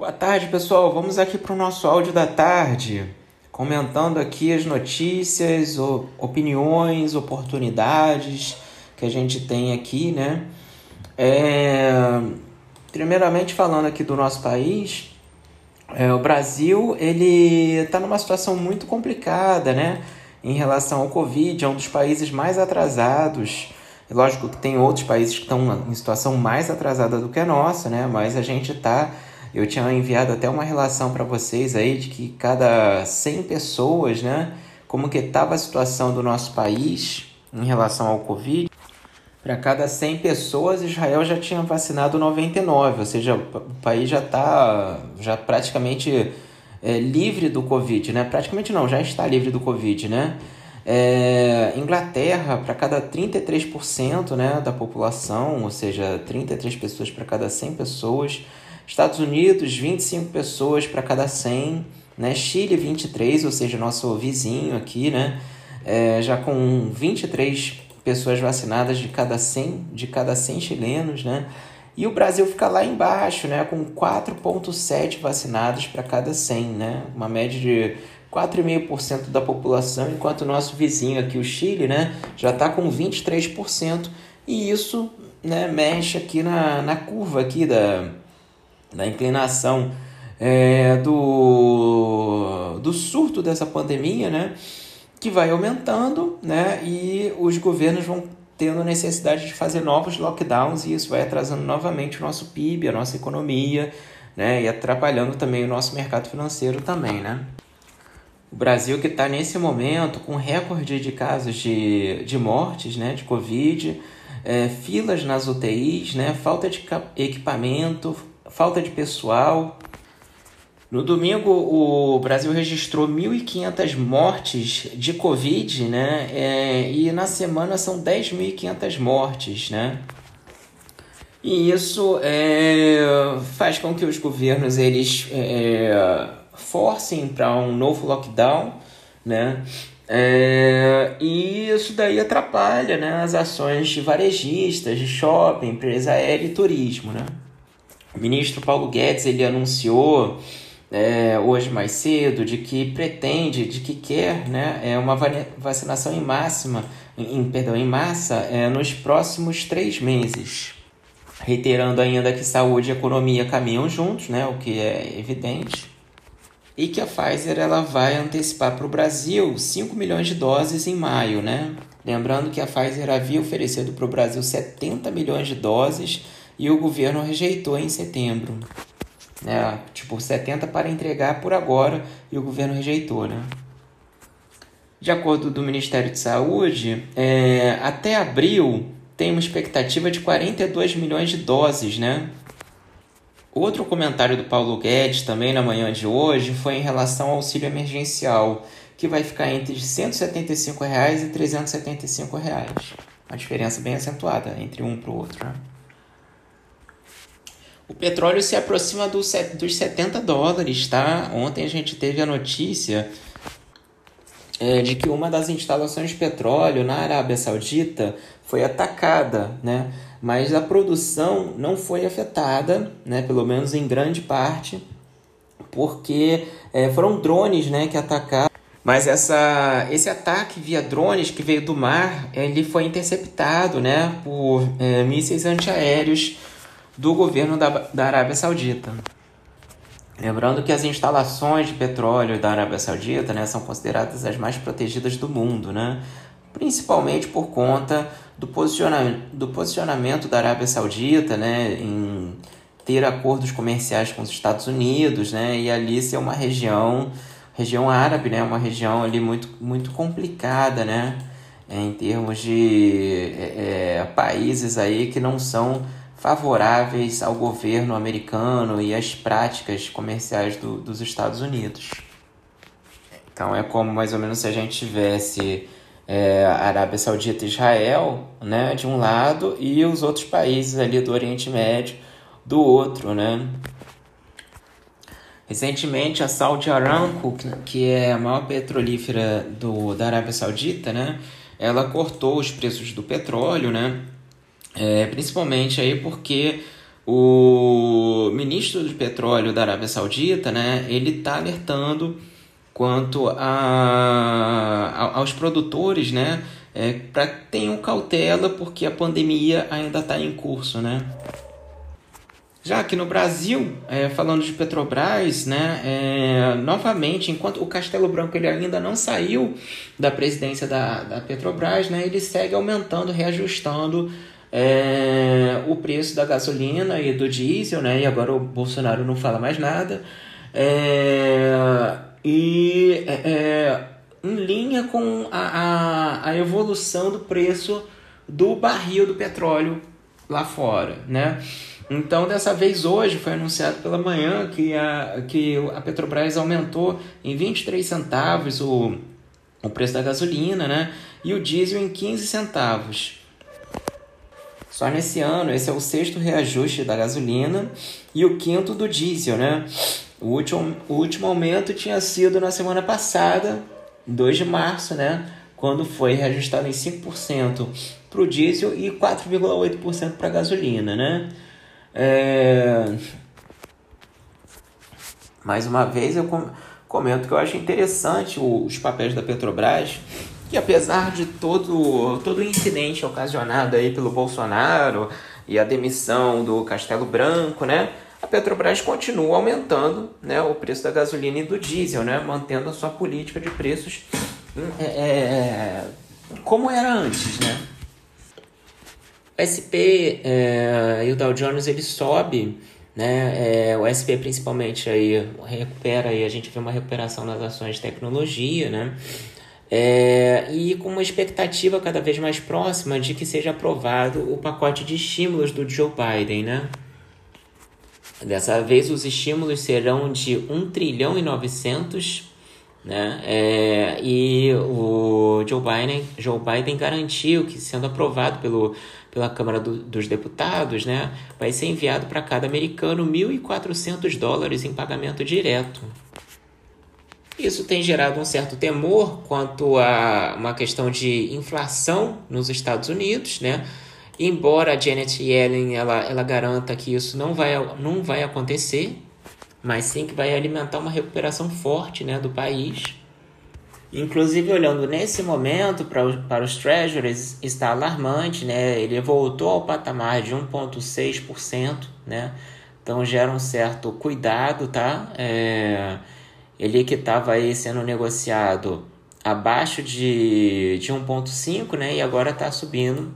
Boa tarde, pessoal. Vamos aqui para o nosso áudio da tarde, comentando aqui as notícias, opiniões, oportunidades que a gente tem aqui, né? É... Primeiramente falando aqui do nosso país, é, o Brasil ele está numa situação muito complicada, né? Em relação ao Covid, é um dos países mais atrasados. Lógico que tem outros países que estão em situação mais atrasada do que a nossa, né? Mas a gente está eu tinha enviado até uma relação para vocês aí de que cada 100 pessoas, né, como que estava a situação do nosso país em relação ao Covid. Para cada 100 pessoas, Israel já tinha vacinado 99, ou seja, o país já está já praticamente é, livre do Covid, né? Praticamente não, já está livre do Covid, né? É, Inglaterra, para cada 33% né, da população, ou seja, 33 pessoas para cada 100 pessoas, Estados Unidos, 25 pessoas para cada 100, né? Chile, 23, ou seja, nosso vizinho aqui, né? É, já com 23 pessoas vacinadas de cada 100, de cada 100 chilenos, né? E o Brasil fica lá embaixo, né? Com 4,7 vacinados para cada 100, né? Uma média de 4,5% da população, enquanto o nosso vizinho aqui, o Chile, né? Já está com 23%. E isso né, mexe aqui na, na curva aqui da, da inclinação é, do, do surto dessa pandemia, né? Que vai aumentando, né? E os governos vão tendo necessidade de fazer novos lockdowns e isso vai atrasando novamente o nosso PIB, a nossa economia, né? E atrapalhando também o nosso mercado financeiro também, né? O Brasil que está nesse momento com recorde de casos de, de mortes, né? De Covid, é, filas nas UTIs, né? Falta de equipamento, falta de pessoal. No domingo, o Brasil registrou 1.500 mortes de Covid, né? É, e na semana são 10.500 mortes, né? E isso é, faz com que os governos eles é, forcem para um novo lockdown, né? É, e isso daí atrapalha né, as ações de varejistas, de shopping, empresa aérea e turismo, né? O ministro Paulo Guedes ele anunciou é, hoje mais cedo de que pretende, de que quer né, é uma vacinação em máxima, em, perdão, em massa é, nos próximos três meses. Reiterando ainda que saúde e economia caminham juntos, né, o que é evidente. E que a Pfizer ela vai antecipar para o Brasil 5 milhões de doses em maio. Né? Lembrando que a Pfizer havia oferecido para o Brasil 70 milhões de doses e o governo rejeitou em setembro. Né? Tipo, 70 para entregar por agora e o governo rejeitou, né? De acordo do Ministério de Saúde, é, até abril tem uma expectativa de 42 milhões de doses, né? Outro comentário do Paulo Guedes também na manhã de hoje foi em relação ao auxílio emergencial, que vai ficar entre 175 reais e 375 reais. Uma diferença bem acentuada entre um para o outro, né? O petróleo se aproxima do, dos 70 dólares, tá? Ontem a gente teve a notícia é, de que uma das instalações de petróleo na Arábia Saudita foi atacada, né? Mas a produção não foi afetada, né? Pelo menos em grande parte, porque é, foram drones, né? Que atacaram. Mas essa, esse ataque via drones que veio do mar, ele foi interceptado, né? Por é, mísseis antiaéreos do governo da, da Arábia Saudita. Lembrando que as instalações de petróleo da Arábia Saudita né, são consideradas as mais protegidas do mundo, né? principalmente por conta do posicionamento, do posicionamento da Arábia Saudita né, em ter acordos comerciais com os Estados Unidos né, e ali ser uma região, região árabe, né, uma região ali muito, muito complicada né, em termos de é, é países aí que não são favoráveis ao governo americano e às práticas comerciais do, dos Estados Unidos. Então é como mais ou menos se a gente tivesse é, Arábia Saudita e Israel né, de um lado e os outros países ali do Oriente Médio do outro. Né? Recentemente a Saudi Aramco, que é a maior petrolífera do, da Arábia Saudita, né, ela cortou os preços do petróleo, né, é, principalmente aí porque o ministro do petróleo da Arábia Saudita, né, ele está alertando quanto a, a, aos produtores, né, é, para tenham cautela porque a pandemia ainda está em curso, né. Já aqui no Brasil, é, falando de Petrobras, né, é, novamente, enquanto o Castelo Branco ele ainda não saiu da presidência da, da Petrobras, né, ele segue aumentando, reajustando é, o preço da gasolina e do diesel, né, e agora o Bolsonaro não fala mais nada, é, e é, é, em linha com a, a, a evolução do preço do barril do petróleo lá fora, né? Então, dessa vez, hoje, foi anunciado pela manhã que a, que a Petrobras aumentou em 23 centavos o, o preço da gasolina, né? E o diesel em 15 centavos. Só nesse ano, esse é o sexto reajuste da gasolina e o quinto do diesel, né? O último, o último aumento tinha sido na semana passada, 2 de março, né? Quando foi reajustado em 5% para o diesel e 4,8% para a gasolina, né? É... Mais uma vez eu comento que eu acho interessante os papéis da Petrobras, que apesar de todo, todo o incidente ocasionado aí pelo Bolsonaro e a demissão do Castelo Branco, né? A Petrobras continua aumentando né, o preço da gasolina e do diesel, né, mantendo a sua política de preços é, é, como era antes, né? O SP é, e o Dow Jones ele sobe, né? É, o SP principalmente aí recupera e a gente vê uma recuperação nas ações de tecnologia, né? É, e com uma expectativa cada vez mais próxima de que seja aprovado o pacote de estímulos do Joe Biden, né? Dessa vez os estímulos serão de 1 trilhão e 900 né? É, e o Joe Biden, Joe Biden garantiu que, sendo aprovado pelo, pela Câmara do, dos Deputados, né, vai ser enviado para cada americano 1.400 dólares em pagamento direto. Isso tem gerado um certo temor quanto a uma questão de inflação nos Estados Unidos, né? Embora a Janet Yellen ela, ela garanta que isso não vai, não vai acontecer, mas sim que vai alimentar uma recuperação forte né, do país. Inclusive, olhando nesse momento para, para os treasuries, está alarmante, né? ele voltou ao patamar de 1,6%, né? então gera um certo cuidado, tá? É, ele que estava aí sendo negociado abaixo de, de 1,5%, né? e agora está subindo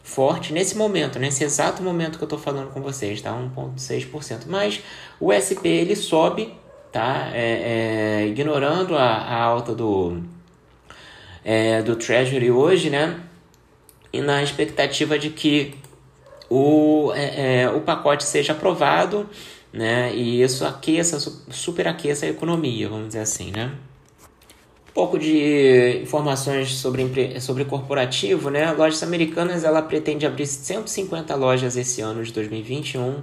forte nesse momento, nesse exato momento que eu estou falando com vocês, tá? 1,6%. Mas o SP ele sobe, tá? É, é, ignorando a, a, alta do, é, do Treasury hoje, né? E na expectativa de que o, é, é, o pacote seja aprovado, né? E isso aqueça, superaqueça a economia, vamos dizer assim, né? pouco de informações sobre, sobre corporativo, né? Lojas Americanas ela pretende abrir 150 lojas esse ano de 2021.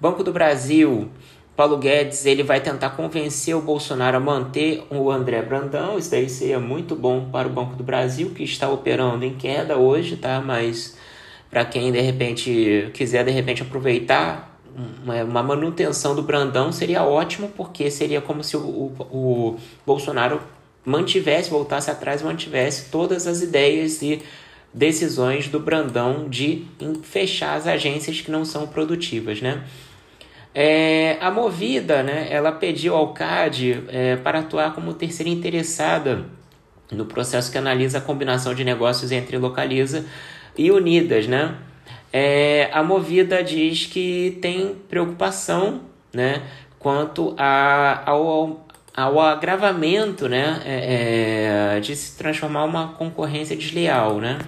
Banco do Brasil, Paulo Guedes, ele vai tentar convencer o Bolsonaro a manter o André Brandão. Isso daí seria muito bom para o Banco do Brasil, que está operando em queda hoje, tá? Mas para quem de repente quiser de repente aproveitar uma manutenção do Brandão seria ótimo, porque seria como se o, o, o Bolsonaro mantivesse, voltasse atrás e mantivesse todas as ideias e decisões do Brandão de fechar as agências que não são produtivas, né? É, a Movida, né, ela pediu ao CAD é, para atuar como terceira interessada no processo que analisa a combinação de negócios entre Localiza e Unidas, né? É, a Movida diz que tem preocupação, né, quanto a, ao ao agravamento né, é, é, de se transformar uma concorrência desleal. Né?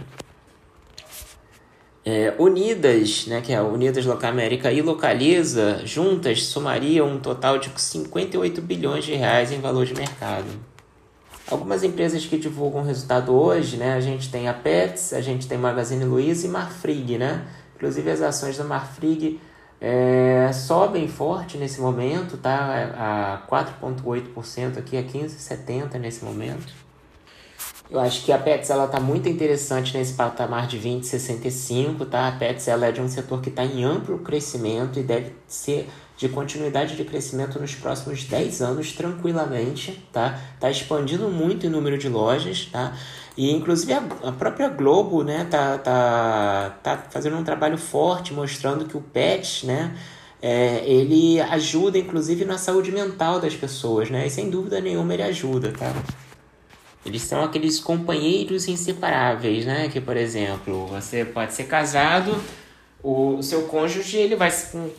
É, Unidas, né, que é Unidas Local América e Localiza, juntas somariam um total de 58 bilhões de reais em valor de mercado. Algumas empresas que divulgam resultado hoje, né, a gente tem a Pets, a gente tem Magazine Luiza e Marfrig, né? Inclusive as ações da Marfrig é, sobem forte nesse momento, tá? A 4,8% aqui, a 15,70% nesse momento. Eu acho que a Pets ela tá muito interessante nesse patamar de 20,65, tá? A Pets ela é de um setor que está em amplo crescimento e deve ser de continuidade de crescimento nos próximos 10 anos tranquilamente, tá? Tá expandindo muito o número de lojas, tá? E inclusive a, a própria Globo, né, tá, tá, tá fazendo um trabalho forte mostrando que o PET, né, é, ele ajuda inclusive na saúde mental das pessoas, né? E sem dúvida nenhuma ele ajuda, tá? Eles são aqueles companheiros inseparáveis, né? Que, por exemplo, você pode ser casado, o seu cônjuge ele vai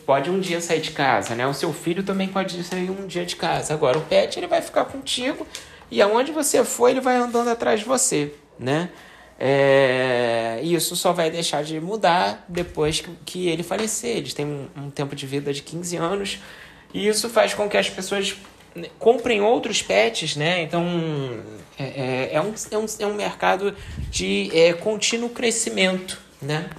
pode um dia sair de casa, né? O seu filho também pode sair um dia de casa. Agora o pet ele vai ficar contigo e aonde você for ele vai andando atrás de você, né? É, isso só vai deixar de mudar depois que, que ele falecer. Eles têm um, um tempo de vida de 15 anos e isso faz com que as pessoas comprem outros pets, né? Então é, é, é, um, é, um, é um mercado de é, contínuo crescimento, né?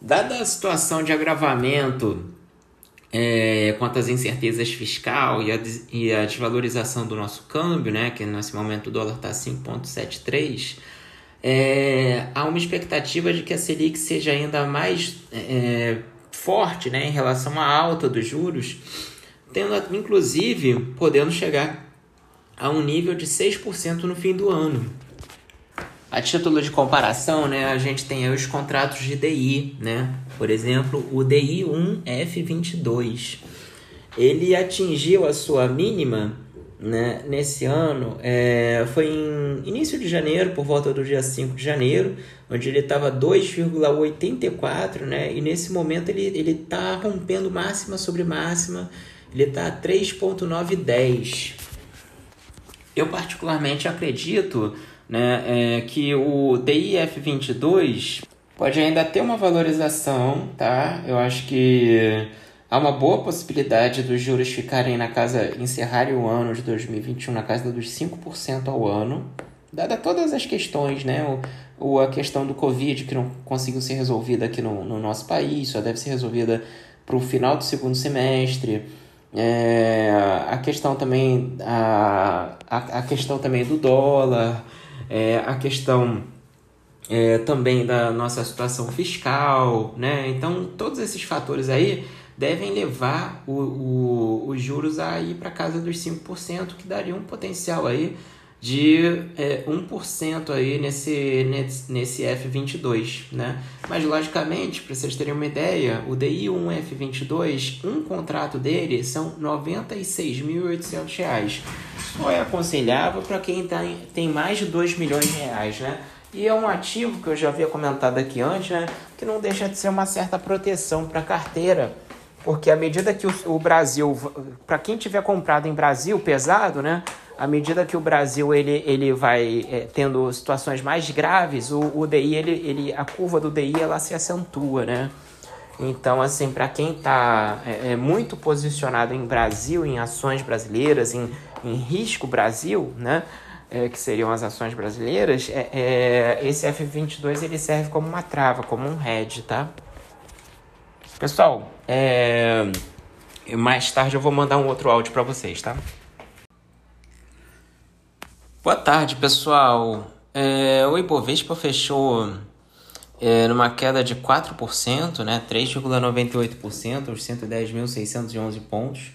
Dada a situação de agravamento é, quanto às incertezas fiscal e a, e a desvalorização do nosso câmbio, né, que nesse momento o dólar está 5,73, é, há uma expectativa de que a Selic seja ainda mais é, forte né, em relação à alta dos juros, tendo inclusive podendo chegar a um nível de 6% no fim do ano. A título de comparação, né, a gente tem os contratos de DI, né? Por exemplo, o DI 1F22. Ele atingiu a sua mínima né, nesse ano, é, foi em início de janeiro, por volta do dia 5 de janeiro, onde ele estava 2,84, né? E nesse momento ele ele está rompendo máxima sobre máxima, ele está 3,910. Eu particularmente acredito né, é que o DIF22 pode ainda ter uma valorização, tá? Eu acho que há uma boa possibilidade dos juros ficarem na casa, encerrarem o ano de 2021 na casa dos 5% ao ano, dada todas as questões, né? O, o, a questão do Covid que não conseguiu ser resolvida aqui no, no nosso país, só deve ser resolvida para o final do segundo semestre. É, a questão também a, a, a questão também do dólar é, a questão é, também da nossa situação fiscal, né? Então, todos esses fatores aí devem levar o, o, os juros a ir para casa dos 5%, que daria um potencial aí de é, 1% aí nesse, nesse, nesse F22, né? Mas, logicamente, para vocês terem uma ideia, o DI1F22, um contrato dele são R$ 96.800. Só é aconselhável para quem tá, tem mais de 2 milhões de reais, né? E é um ativo que eu já havia comentado aqui antes, né? Que não deixa de ser uma certa proteção para a carteira, porque à medida que o, o Brasil, para quem tiver comprado em Brasil pesado, né? à medida que o Brasil ele, ele vai é, tendo situações mais graves, o, o DI, ele, ele, a curva do DI ela se acentua, né? Então, assim, para quem está é, é, muito posicionado em Brasil, em ações brasileiras, em, em risco Brasil, né? É, que seriam as ações brasileiras, é, é esse F22 ele serve como uma trava, como um hedge, tá? Pessoal, é, mais tarde eu vou mandar um outro áudio para vocês, tá? Boa tarde, pessoal. É, o Ibovespa fechou é, numa queda de 4%, né, 3,98%, aos 110.611 pontos.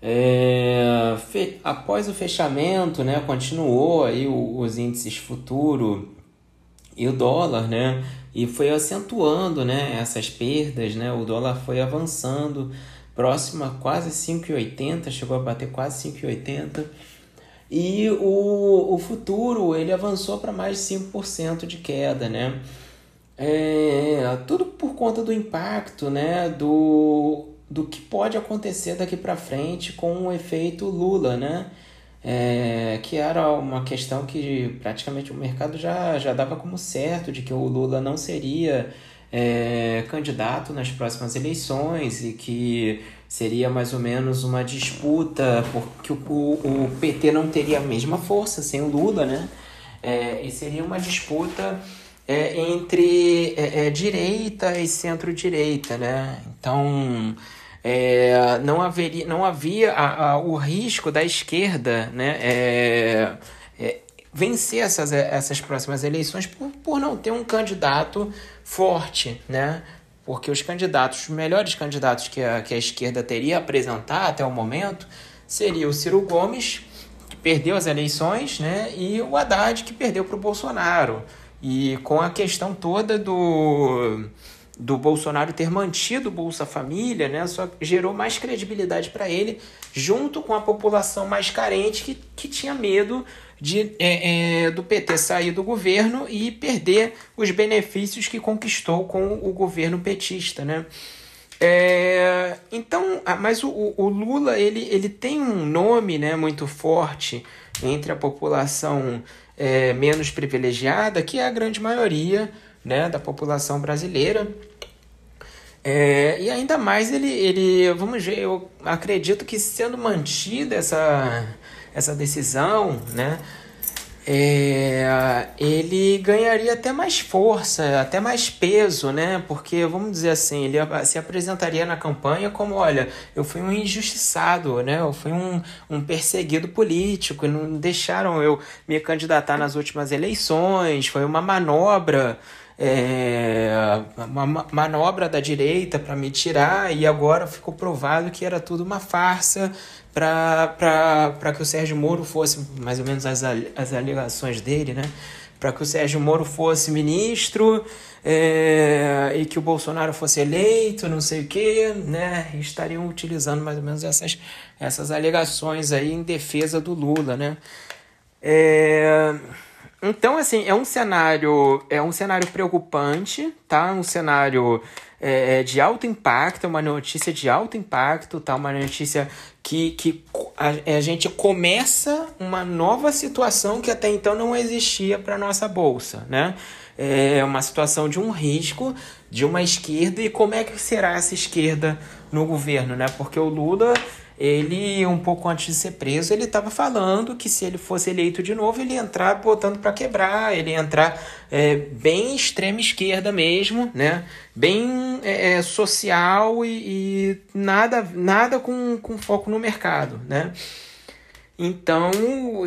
É, fe, após o fechamento, né, continuou aí os índices futuro e o dólar, né, e foi acentuando, né, essas perdas, né, o dólar foi avançando próximo a quase 5,80, chegou a bater quase 5,80 e o, o futuro ele avançou para mais de 5% de queda, né? É, tudo por conta do impacto, né? Do, do que pode acontecer daqui para frente com o efeito Lula, né? É, que era uma questão que praticamente o mercado já, já dava como certo de que o Lula não seria é, candidato nas próximas eleições e que seria mais ou menos uma disputa, porque o, o, PT não teria a mesma força sem o Lula, né? É, e seria uma disputa é, entre é, é direita e centro-direita, né? Então, é, não, haveria, não havia a, a, o risco da esquerda, né? É, vencer essas, essas próximas eleições por, por não ter um candidato forte, né? porque os candidatos, os melhores candidatos que a, que a esquerda teria a apresentar até o momento seria o Ciro Gomes, que perdeu as eleições, né, e o Haddad, que perdeu para o Bolsonaro. E com a questão toda do, do Bolsonaro ter mantido o Bolsa Família, né, só gerou mais credibilidade para ele, junto com a população mais carente que, que tinha medo de, é, é, do PT sair do governo e perder os benefícios que conquistou com o governo petista, né? É, então, mas o, o, Lula ele, ele tem um nome né, muito forte entre a população é, menos privilegiada, que é a grande maioria né, da população brasileira. É, e ainda mais ele, ele, vamos ver, eu acredito que sendo mantida essa, essa decisão, né, é, ele ganharia até mais força, até mais peso, né? Porque, vamos dizer assim, ele se apresentaria na campanha como, olha, eu fui um injustiçado, né? Eu fui um, um perseguido político, não deixaram eu me candidatar nas últimas eleições, foi uma manobra é, uma manobra da direita para me tirar e agora ficou provado que era tudo uma farsa para que o Sérgio Moro fosse, mais ou menos as, as alegações dele, né? Para que o Sérgio Moro fosse ministro é, e que o Bolsonaro fosse eleito, não sei o quê, né? Estariam utilizando mais ou menos essas, essas alegações aí em defesa do Lula, né? É, então, assim, é um cenário, é um cenário preocupante, tá? Um cenário é, é, de alto impacto, é uma notícia de alto impacto, tá? Uma notícia que, que a, a gente começa uma nova situação que até então não existia para nossa bolsa, né? É uma situação de um risco de uma esquerda e como é que será essa esquerda no governo, né? Porque o Lula ele, um pouco antes de ser preso, ele estava falando que se ele fosse eleito de novo, ele ia entrar botando para quebrar, ele ia entrar é, bem extrema esquerda mesmo, né? Bem é, é, social e, e, nada, nada com, com foco no mercado, né? Então,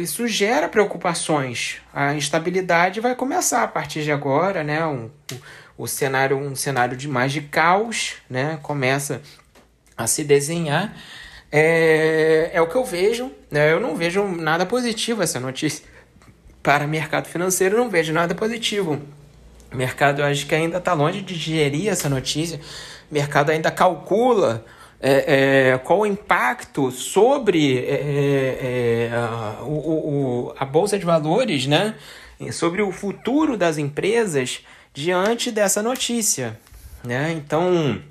isso gera preocupações. A instabilidade vai começar a partir de agora, né? Um, o cenário, um cenário de mais de caos, né? Começa a se desenhar é, é o que eu vejo. Né? Eu não vejo nada positivo essa notícia. Para o mercado financeiro, não vejo nada positivo. O mercado, acho que ainda está longe de digerir essa notícia. O mercado ainda calcula é, é, qual o impacto sobre é, é, é a, o, o, a Bolsa de Valores, né? sobre o futuro das empresas diante dessa notícia. Né? Então,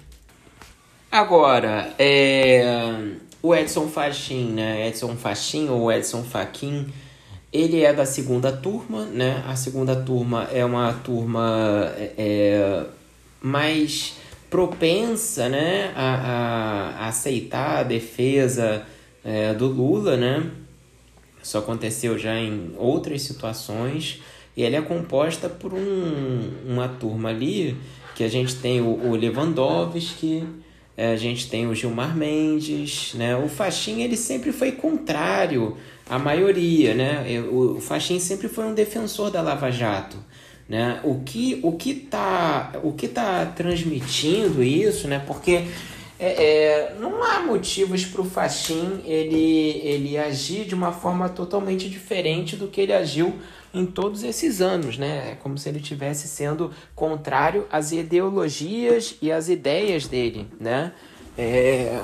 agora, é, o Edson Fachin, né? Edson Fachin ou Edson Fachin, ele é da segunda turma, né? A segunda turma é uma turma é, é mais propensa, né? A, a, aceitar a defesa é, do Lula, né? Isso aconteceu já em outras situações. E ela é composta por um, uma turma ali que a gente tem o, o Lewandowski, a gente tem o Gilmar Mendes, né? O Faxin, ele sempre foi contrário à maioria, né? O Faxin sempre foi um defensor da Lava Jato, né? O que o que tá o que tá transmitindo isso, né? Porque é, é, não há motivos para o Faxin ele, ele agir de uma forma totalmente diferente do que ele agiu em todos esses anos, né? É como se ele estivesse sendo contrário às ideologias e às ideias dele, né? É,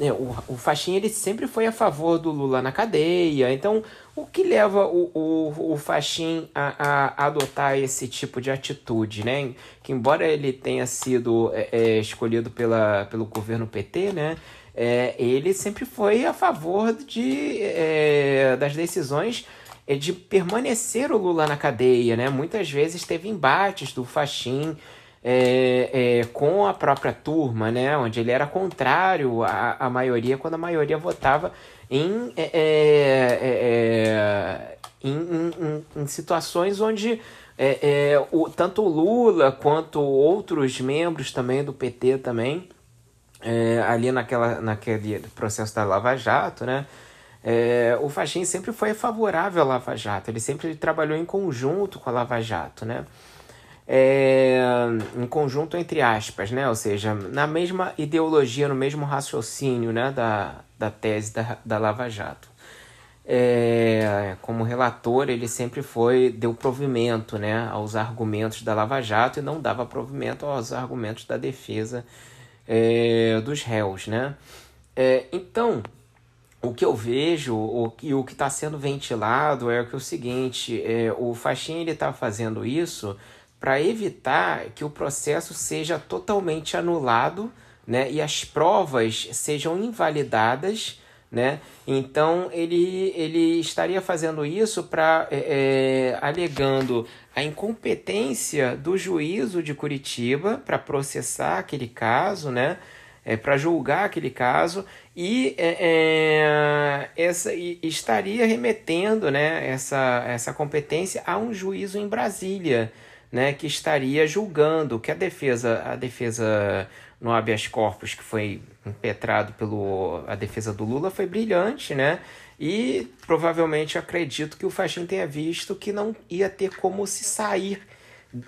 é, o, o ele sempre foi a favor do Lula na cadeia, então o que leva o, o, o Faxin a, a adotar esse tipo de atitude, né? Que embora ele tenha sido é, é escolhido pela, pelo governo PT, né? É, ele sempre foi a favor de, é, das decisões de permanecer o Lula na cadeia, né? Muitas vezes teve embates do Faxin é, é, com a própria turma, né? Onde ele era contrário à, à maioria, quando a maioria votava em, é, é, é, é em, em, em, situações onde o, tanto o Lula quanto outros membros também do PT também, ali naquela, naquele processo da Lava Jato, né? É, o Fachin sempre foi favorável à Lava Jato, ele sempre trabalhou em conjunto com a Lava Jato, né? é, em conjunto entre aspas, né? ou seja, na mesma ideologia, no mesmo raciocínio né? da, da tese da, da Lava Jato. É, como relator, ele sempre foi deu provimento né, aos argumentos da Lava Jato e não dava provimento aos argumentos da defesa é, dos réus. Né? É, então, o que eu vejo o, e o que está sendo ventilado é, que é o seguinte: é, o Faxin está fazendo isso para evitar que o processo seja totalmente anulado né, e as provas sejam invalidadas. Né? Então ele, ele estaria fazendo isso para é, é, alegando a incompetência do juízo de Curitiba para processar aquele caso, né? É, para julgar aquele caso e é, é, essa e estaria remetendo né, essa, essa competência a um juízo em Brasília né, que estaria julgando que a defesa, a defesa no habeas corpus que foi impetrado pelo a defesa do Lula foi brilhante, né? E provavelmente acredito que o Faxin tenha visto que não ia ter como se sair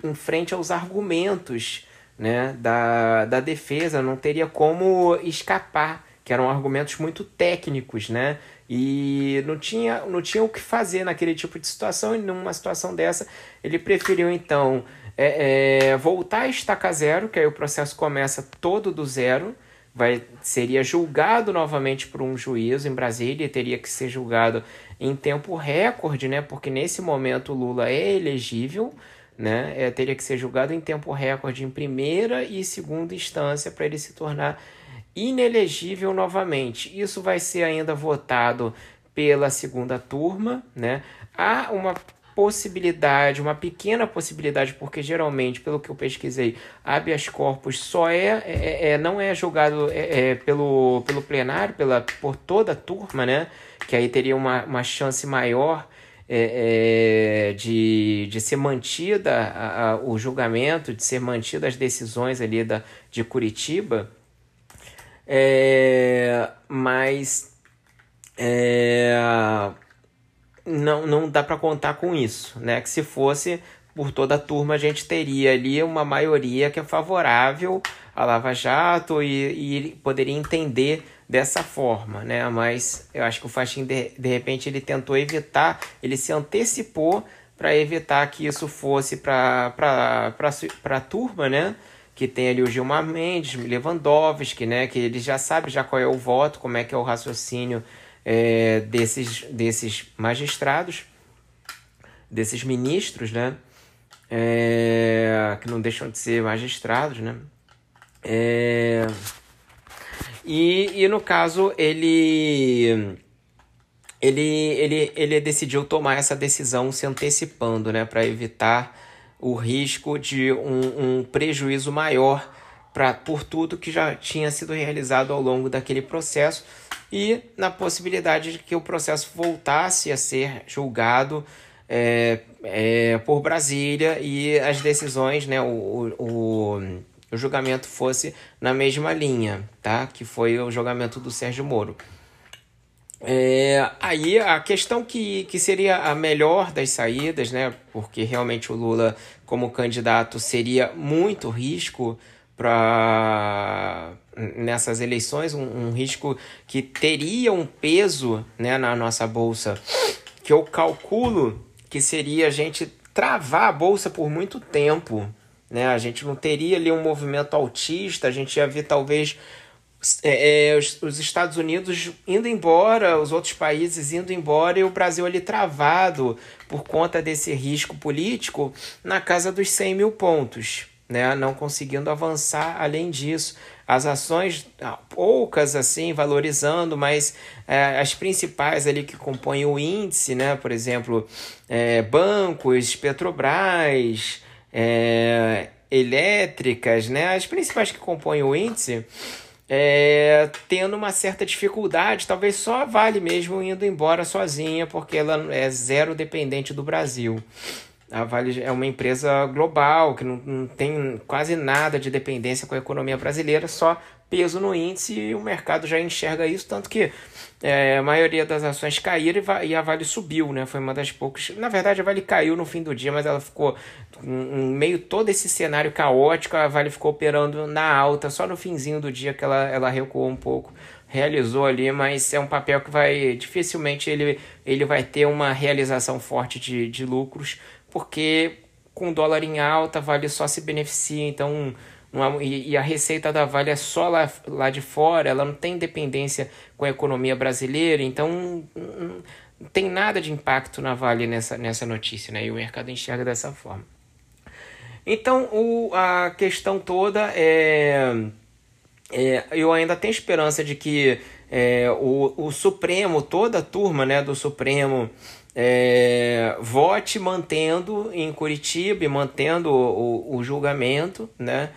em frente aos argumentos né, da, da defesa, não teria como escapar, que eram argumentos muito técnicos, né? E não tinha, não tinha o que fazer naquele tipo de situação, e numa situação dessa, ele preferiu então é, é, voltar a estaca zero, que aí o processo começa todo do zero, vai, seria julgado novamente por um juiz em Brasília, teria que ser julgado em tempo recorde, né? Porque nesse momento o Lula é elegível, né? É, teria que ser julgado em tempo recorde em primeira e segunda instância para ele se tornar inelegível novamente. Isso vai ser ainda votado pela segunda turma, né? Há uma possibilidade, uma pequena possibilidade, porque geralmente, pelo que eu pesquisei, habeas corpus só é, é, é não é julgado é, é, pelo, pelo plenário, pela, por toda a turma, né? Que aí teria uma, uma chance maior é, é, de, de ser mantida a, a, o julgamento, de ser mantida as decisões ali da, de Curitiba. É, mas é, não, não dá para contar com isso, né? Que se fosse por toda a turma, a gente teria ali uma maioria que é favorável à Lava Jato e, e poderia entender dessa forma, né? Mas eu acho que o Faxin, de, de repente, ele tentou evitar, ele se antecipou para evitar que isso fosse para a turma, né? que tem ali o Gilmar Mendes, Lewandowski, né, que ele já sabe já qual é o voto, como é que é o raciocínio é, desses, desses magistrados, desses ministros, né, é, que não deixam de ser magistrados, né, é, e, e no caso ele ele, ele, ele decidiu tomar essa decisão se antecipando, né, para evitar o risco de um, um prejuízo maior pra, por tudo que já tinha sido realizado ao longo daquele processo e na possibilidade de que o processo voltasse a ser julgado é, é, por Brasília e as decisões, né, o, o, o julgamento fosse na mesma linha, tá? que foi o julgamento do Sérgio Moro. É, aí a questão que, que seria a melhor das saídas, né? Porque realmente o Lula, como candidato, seria muito risco para nessas eleições, um, um, risco que teria um peso né, na nossa bolsa, que eu calculo que seria a gente travar a bolsa por muito tempo. Né? A gente não teria ali um movimento altista, a gente ia ver talvez é, é, os, os, Estados Unidos indo embora, os outros países indo embora e o Brasil ali travado por conta desse risco político na casa dos 100 mil pontos, né? não conseguindo avançar além disso. As ações, ah, poucas assim, valorizando, mas é, as principais ali que compõem o índice, né? por exemplo, é, bancos, Petrobras, é, elétricas, né? as principais que compõem o índice é, tendo uma certa dificuldade, talvez só Vale mesmo indo embora sozinha, porque ela é zero dependente do Brasil. A Vale é uma empresa global que não, não tem quase nada de dependência com a economia brasileira, só peso no índice e o mercado já enxerga isso, tanto que é, a maioria das ações caíram e a Vale subiu, né? Foi uma das poucas. Na verdade, a Vale caiu no fim do dia, mas ela ficou em meio todo esse cenário caótico, a Vale ficou operando na alta, só no finzinho do dia que ela, ela recuou um pouco. Realizou ali, mas é um papel que vai dificilmente ele, ele vai ter uma realização forte de, de lucros, porque com o dólar em alta, Vale só se beneficia, então e, a receita da Vale é só lá, lá de fora, ela não tem dependência com a economia brasileira, então não, tem nada de impacto na Vale nessa, nessa notícia, né? E o mercado enxerga dessa forma. Então o, a questão toda é, é eu ainda tenho esperança de que é, o, o Supremo, toda a turma né, do Supremo, é, vote mantendo em Curitiba mantendo o, o julgamento, né?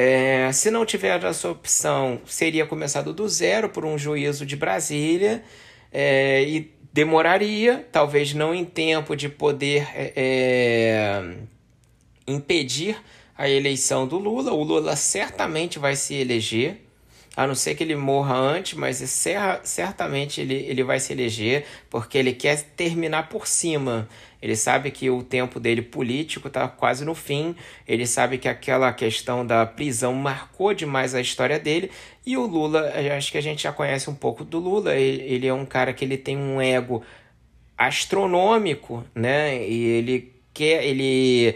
É, se não tiver essa opção, seria começado do zero por um juízo de Brasília é, e demoraria, talvez não em tempo de poder é, é impedir a eleição do Lula. O Lula certamente vai se eleger, a não ser que ele morra antes, mas certamente ele, ele vai se eleger, porque ele quer terminar por cima. Ele sabe que o tempo dele político está quase no fim. Ele sabe que aquela questão da prisão marcou demais a história dele. E o Lula, acho que a gente já conhece um pouco do Lula. Ele, ele é um cara que ele tem um ego astronômico, né? E ele quer, ele,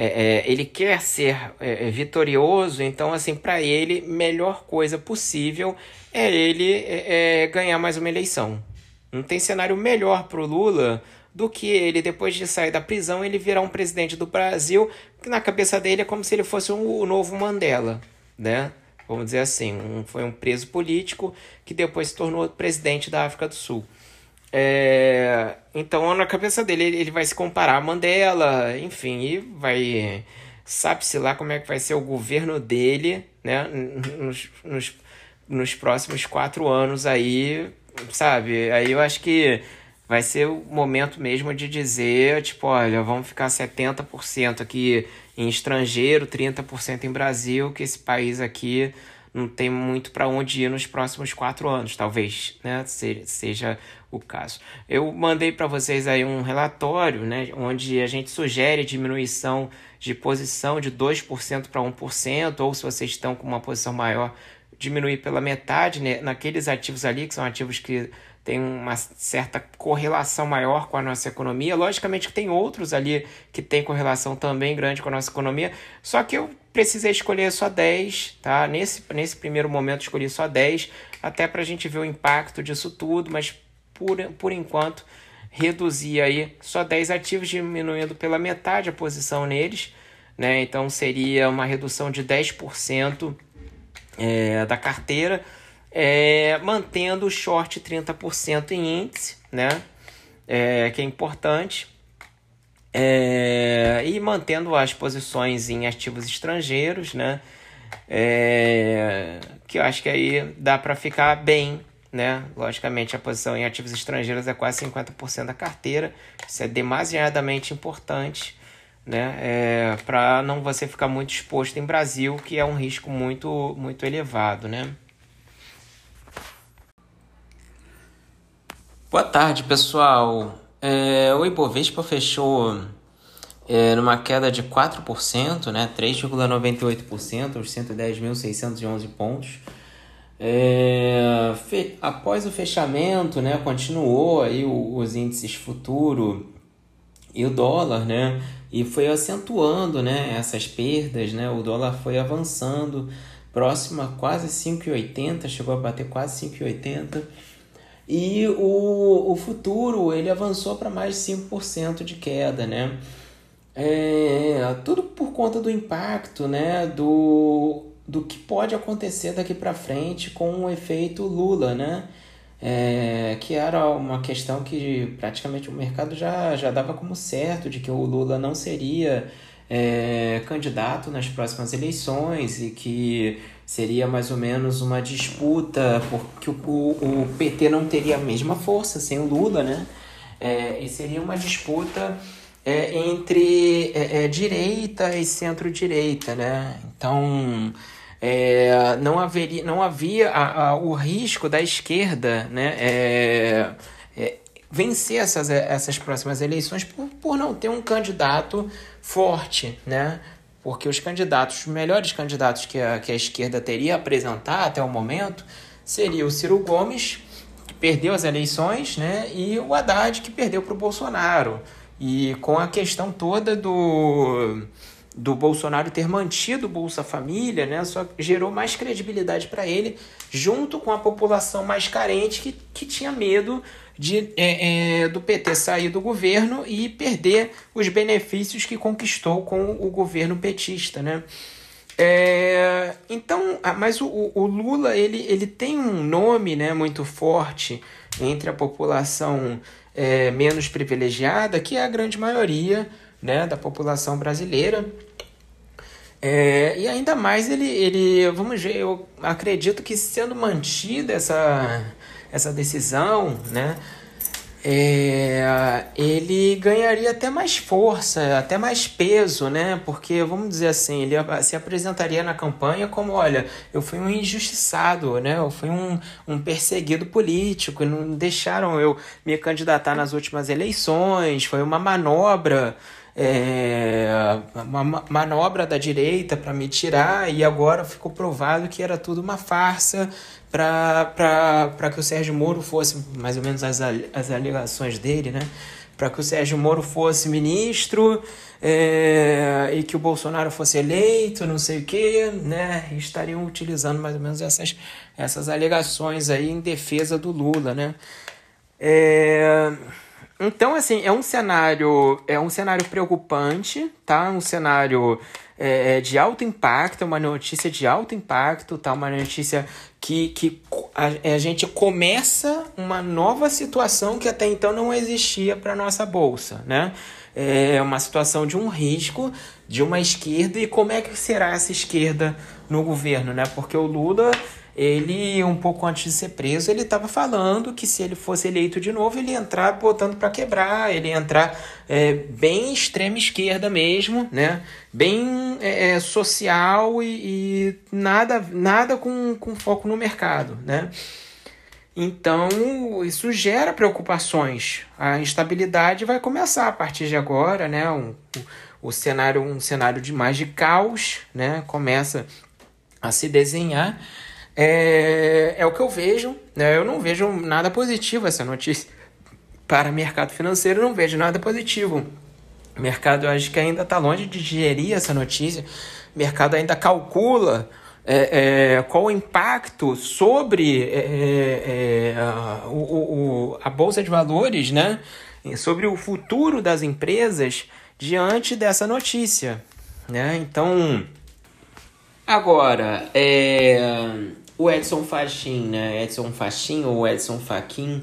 é, é, ele quer ser é, vitorioso. Então, assim, para ele, melhor coisa possível é ele é, é, ganhar mais uma eleição. Não tem cenário melhor para o Lula do que ele, depois de sair da prisão, ele virar um presidente do Brasil, que na cabeça dele é como se ele fosse um, o novo Mandela, né? Vamos dizer assim, um, foi um preso político que depois se tornou presidente da África do Sul. É, então, na cabeça dele, ele vai se comparar a Mandela, enfim, e vai. Sabe-se lá como é que vai ser o governo dele, né? Nos, nos, nos próximos quatro anos aí, sabe? Aí eu acho que vai ser o momento mesmo de dizer, tipo, olha, vamos ficar 70% aqui em estrangeiro, 30% em Brasil, que esse país aqui não tem muito para onde ir nos próximos quatro anos, talvez, né, seja o caso. Eu mandei para vocês aí um relatório, né, onde a gente sugere diminuição de posição de 2% para 1%, ou se vocês estão com uma posição maior, diminuir pela metade, né, naqueles ativos ali, que são ativos que tem uma certa correlação maior com a nossa economia. Logicamente que tem outros ali que tem correlação também grande com a nossa economia, só que eu precisei escolher só 10, tá? Nesse, nesse primeiro momento escolhi só 10, até para a gente ver o impacto disso tudo, mas por, por enquanto reduzi aí só 10 ativos, diminuindo pela metade a posição neles, né? Então seria uma redução de 10% é, da carteira, é, mantendo o short 30% em índice, né? É, que é importante. É, e mantendo as posições em ativos estrangeiros, né? É, que eu acho que aí dá para ficar bem, né? Logicamente, a posição em ativos estrangeiros é quase 50% da carteira, isso é demasiadamente importante, né? É, para não você ficar muito exposto em Brasil, que é um risco muito, muito elevado, né? Boa tarde, pessoal. É, o Ibovespa fechou é, numa queda de 4%, né, 3,98%, os 110.611 pontos. É, fe, após o fechamento, né, continuou aí o, os índices futuro e o dólar, né, e foi acentuando, né, essas perdas, né, o dólar foi avançando próximo a quase 5,80, chegou a bater quase 5,80 e o, o futuro ele avançou para mais de 5% de queda, né? É, tudo por conta do impacto, né? Do, do que pode acontecer daqui para frente com o efeito Lula, né? É, que era uma questão que praticamente o mercado já, já dava como certo de que o Lula não seria é, candidato nas próximas eleições e que seria mais ou menos uma disputa, porque o, o, PT não teria a mesma força sem o Lula, né? É, e seria uma disputa é, entre é, é direita e centro-direita, né? Então, é, não, haveria, não havia a, a, o risco da esquerda né, é, vencer essas, essas próximas eleições por, por não ter um candidato forte, né? Porque os candidatos, os melhores candidatos que a, que a esquerda teria a apresentar até o momento seria o Ciro Gomes, que perdeu as eleições, né? E o Haddad, que perdeu para o Bolsonaro. E com a questão toda do, do Bolsonaro ter mantido o Bolsa Família, né, só gerou mais credibilidade para ele, junto com a população mais carente que, que tinha medo de, é, é, do PT sair do governo e perder os benefícios que conquistou com o governo petista. Né? É, então, mas o, o Lula ele, ele tem um nome né, muito forte entre a população é, menos privilegiada, que é a grande maioria né, da população brasileira. É, e ainda mais ele, ele, vamos ver, eu acredito que sendo mantida essa, essa decisão, né, é, ele ganharia até mais força, até mais peso, né? Porque, vamos dizer assim, ele se apresentaria na campanha como: olha, eu fui um injustiçado, né? Eu fui um, um perseguido político, não deixaram eu me candidatar nas últimas eleições, foi uma manobra. É, uma manobra da direita para me tirar e agora ficou provado que era tudo uma farsa para que o Sérgio Moro fosse, mais ou menos as, as alegações dele, né? Para que o Sérgio Moro fosse ministro é, e que o Bolsonaro fosse eleito, não sei o quê, né? Estariam utilizando mais ou menos essas, essas alegações aí em defesa do Lula, né? É, então, assim, é um cenário, é um cenário preocupante, tá? Um cenário é, de alto impacto, uma notícia de alto impacto, tá? Uma notícia que, que a, a gente começa uma nova situação que até então não existia para nossa bolsa, né? É uma situação de um risco de uma esquerda e como é que será essa esquerda no governo, né? Porque o Lula ele, um pouco antes de ser preso, ele estava falando que se ele fosse eleito de novo, ele ia entrar botando para quebrar, ele ia entrar é, bem extrema esquerda mesmo, né? Bem é, é, social e, e, nada, nada com, com foco no mercado, né? Então, isso gera preocupações. A instabilidade vai começar a partir de agora, né? Um, o cenário, um cenário de mais de caos, né? Começa a se desenhar é, é o que eu vejo. Né? Eu não vejo nada positivo essa notícia. Para o mercado financeiro, não vejo nada positivo. O mercado, eu acho que ainda está longe de digerir essa notícia. O mercado ainda calcula é, é, qual o impacto sobre é, é, é a, o, o, a Bolsa de Valores, né? sobre o futuro das empresas diante dessa notícia. Né? Então, agora, é, o Edson Fachin, né? Edson Fachin ou Edson Fachin,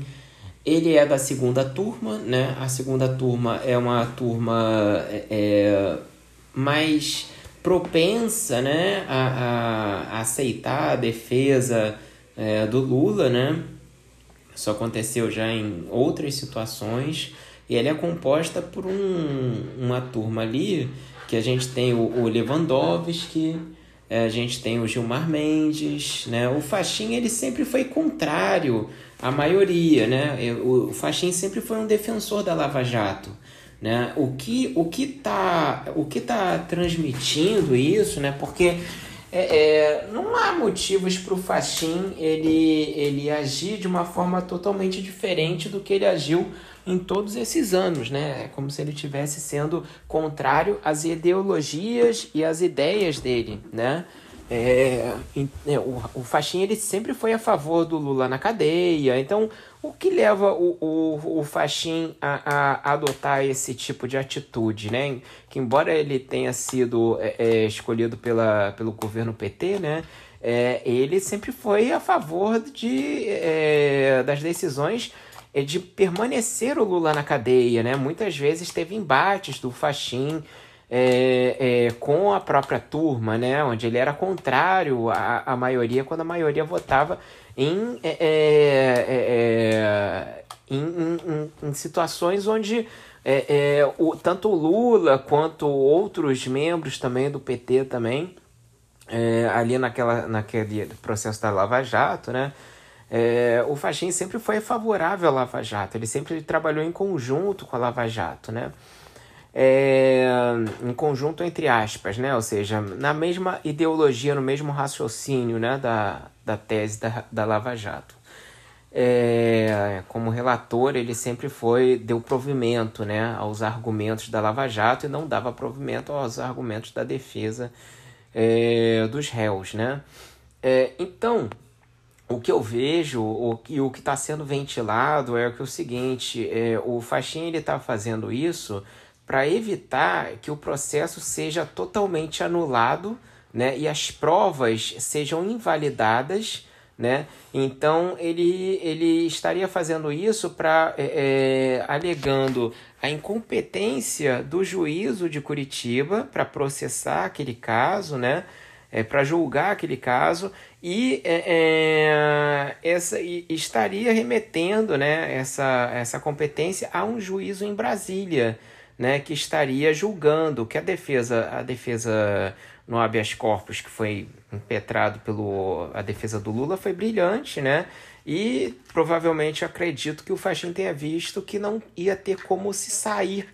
ele é da segunda turma, né? A segunda turma é uma turma é, é mais propensa, né? A, a, aceitar a defesa é, do Lula, né? Isso aconteceu já em outras situações. E ela é composta por um, uma turma ali que a gente tem o, o Lewandowski, a gente tem o Gilmar Mendes, né? O Faxin, ele sempre foi contrário à maioria, né? O Faxin sempre foi um defensor da Lava Jato, né? O que o que tá o que tá transmitindo isso, né? Porque é, é, não há motivos para o Faxin ele, ele agir de uma forma totalmente diferente do que ele agiu em todos esses anos, né? É como se ele estivesse sendo contrário às ideologias e às ideias dele, né? É, é, o, o ele sempre foi a favor do Lula na cadeia, então o que leva o, o, o Faxin a, a adotar esse tipo de atitude, né? Que embora ele tenha sido é, é escolhido pela, pelo governo PT, né? É, ele sempre foi a favor de, é, das decisões de permanecer o Lula na cadeia, né? Muitas vezes teve embates do Faxin é, é, com a própria turma, né? Onde ele era contrário à, à maioria, quando a maioria votava em, é, é, é, é em, em, em, situações onde o, tanto o Lula quanto outros membros também do PT também é, ali naquela, naquele processo da Lava Jato, né? É, o Fachin sempre foi favorável à Lava Jato, ele sempre trabalhou em conjunto com a Lava Jato, né? É, em conjunto entre aspas, né? Ou seja, na mesma ideologia, no mesmo raciocínio, né? Da, da tese da, da Lava Jato. É, como relator, ele sempre foi deu provimento, né, aos argumentos da Lava Jato e não dava provimento aos argumentos da defesa é, dos réus, né? É, então, o que eu vejo o, e o que está sendo ventilado é, que é o seguinte: é, o Faxin ele está fazendo isso para evitar que o processo seja totalmente anulado né, e as provas sejam invalidadas. Né? Então ele, ele estaria fazendo isso para é, é, alegando a incompetência do juízo de Curitiba para processar aquele caso, né? É, para julgar aquele caso e é, é, essa e estaria remetendo né, essa, essa competência a um juízo em Brasília, né, que estaria julgando que a defesa a defesa no habeas corpus que foi impetrado pelo a defesa do Lula foi brilhante, né? E provavelmente acredito que o Faxin tenha visto que não ia ter como se sair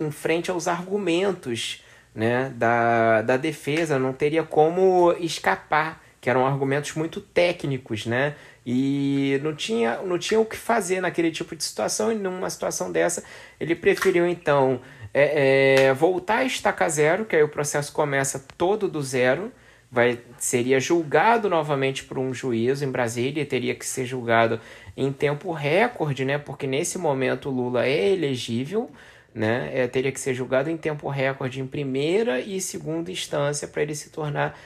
em frente aos argumentos né, da, da defesa, não teria como escapar, que eram argumentos muito técnicos, né? E não tinha, não tinha o que fazer naquele tipo de situação, e numa situação dessa, ele preferiu então é, é, voltar a estaca zero, que aí o processo começa todo do zero, vai seria julgado novamente por um juiz em Brasília, teria que ser julgado em tempo recorde, né? Porque nesse momento Lula é elegível, né? É, teria que ser julgado em tempo recorde em primeira e segunda instância para ele se tornar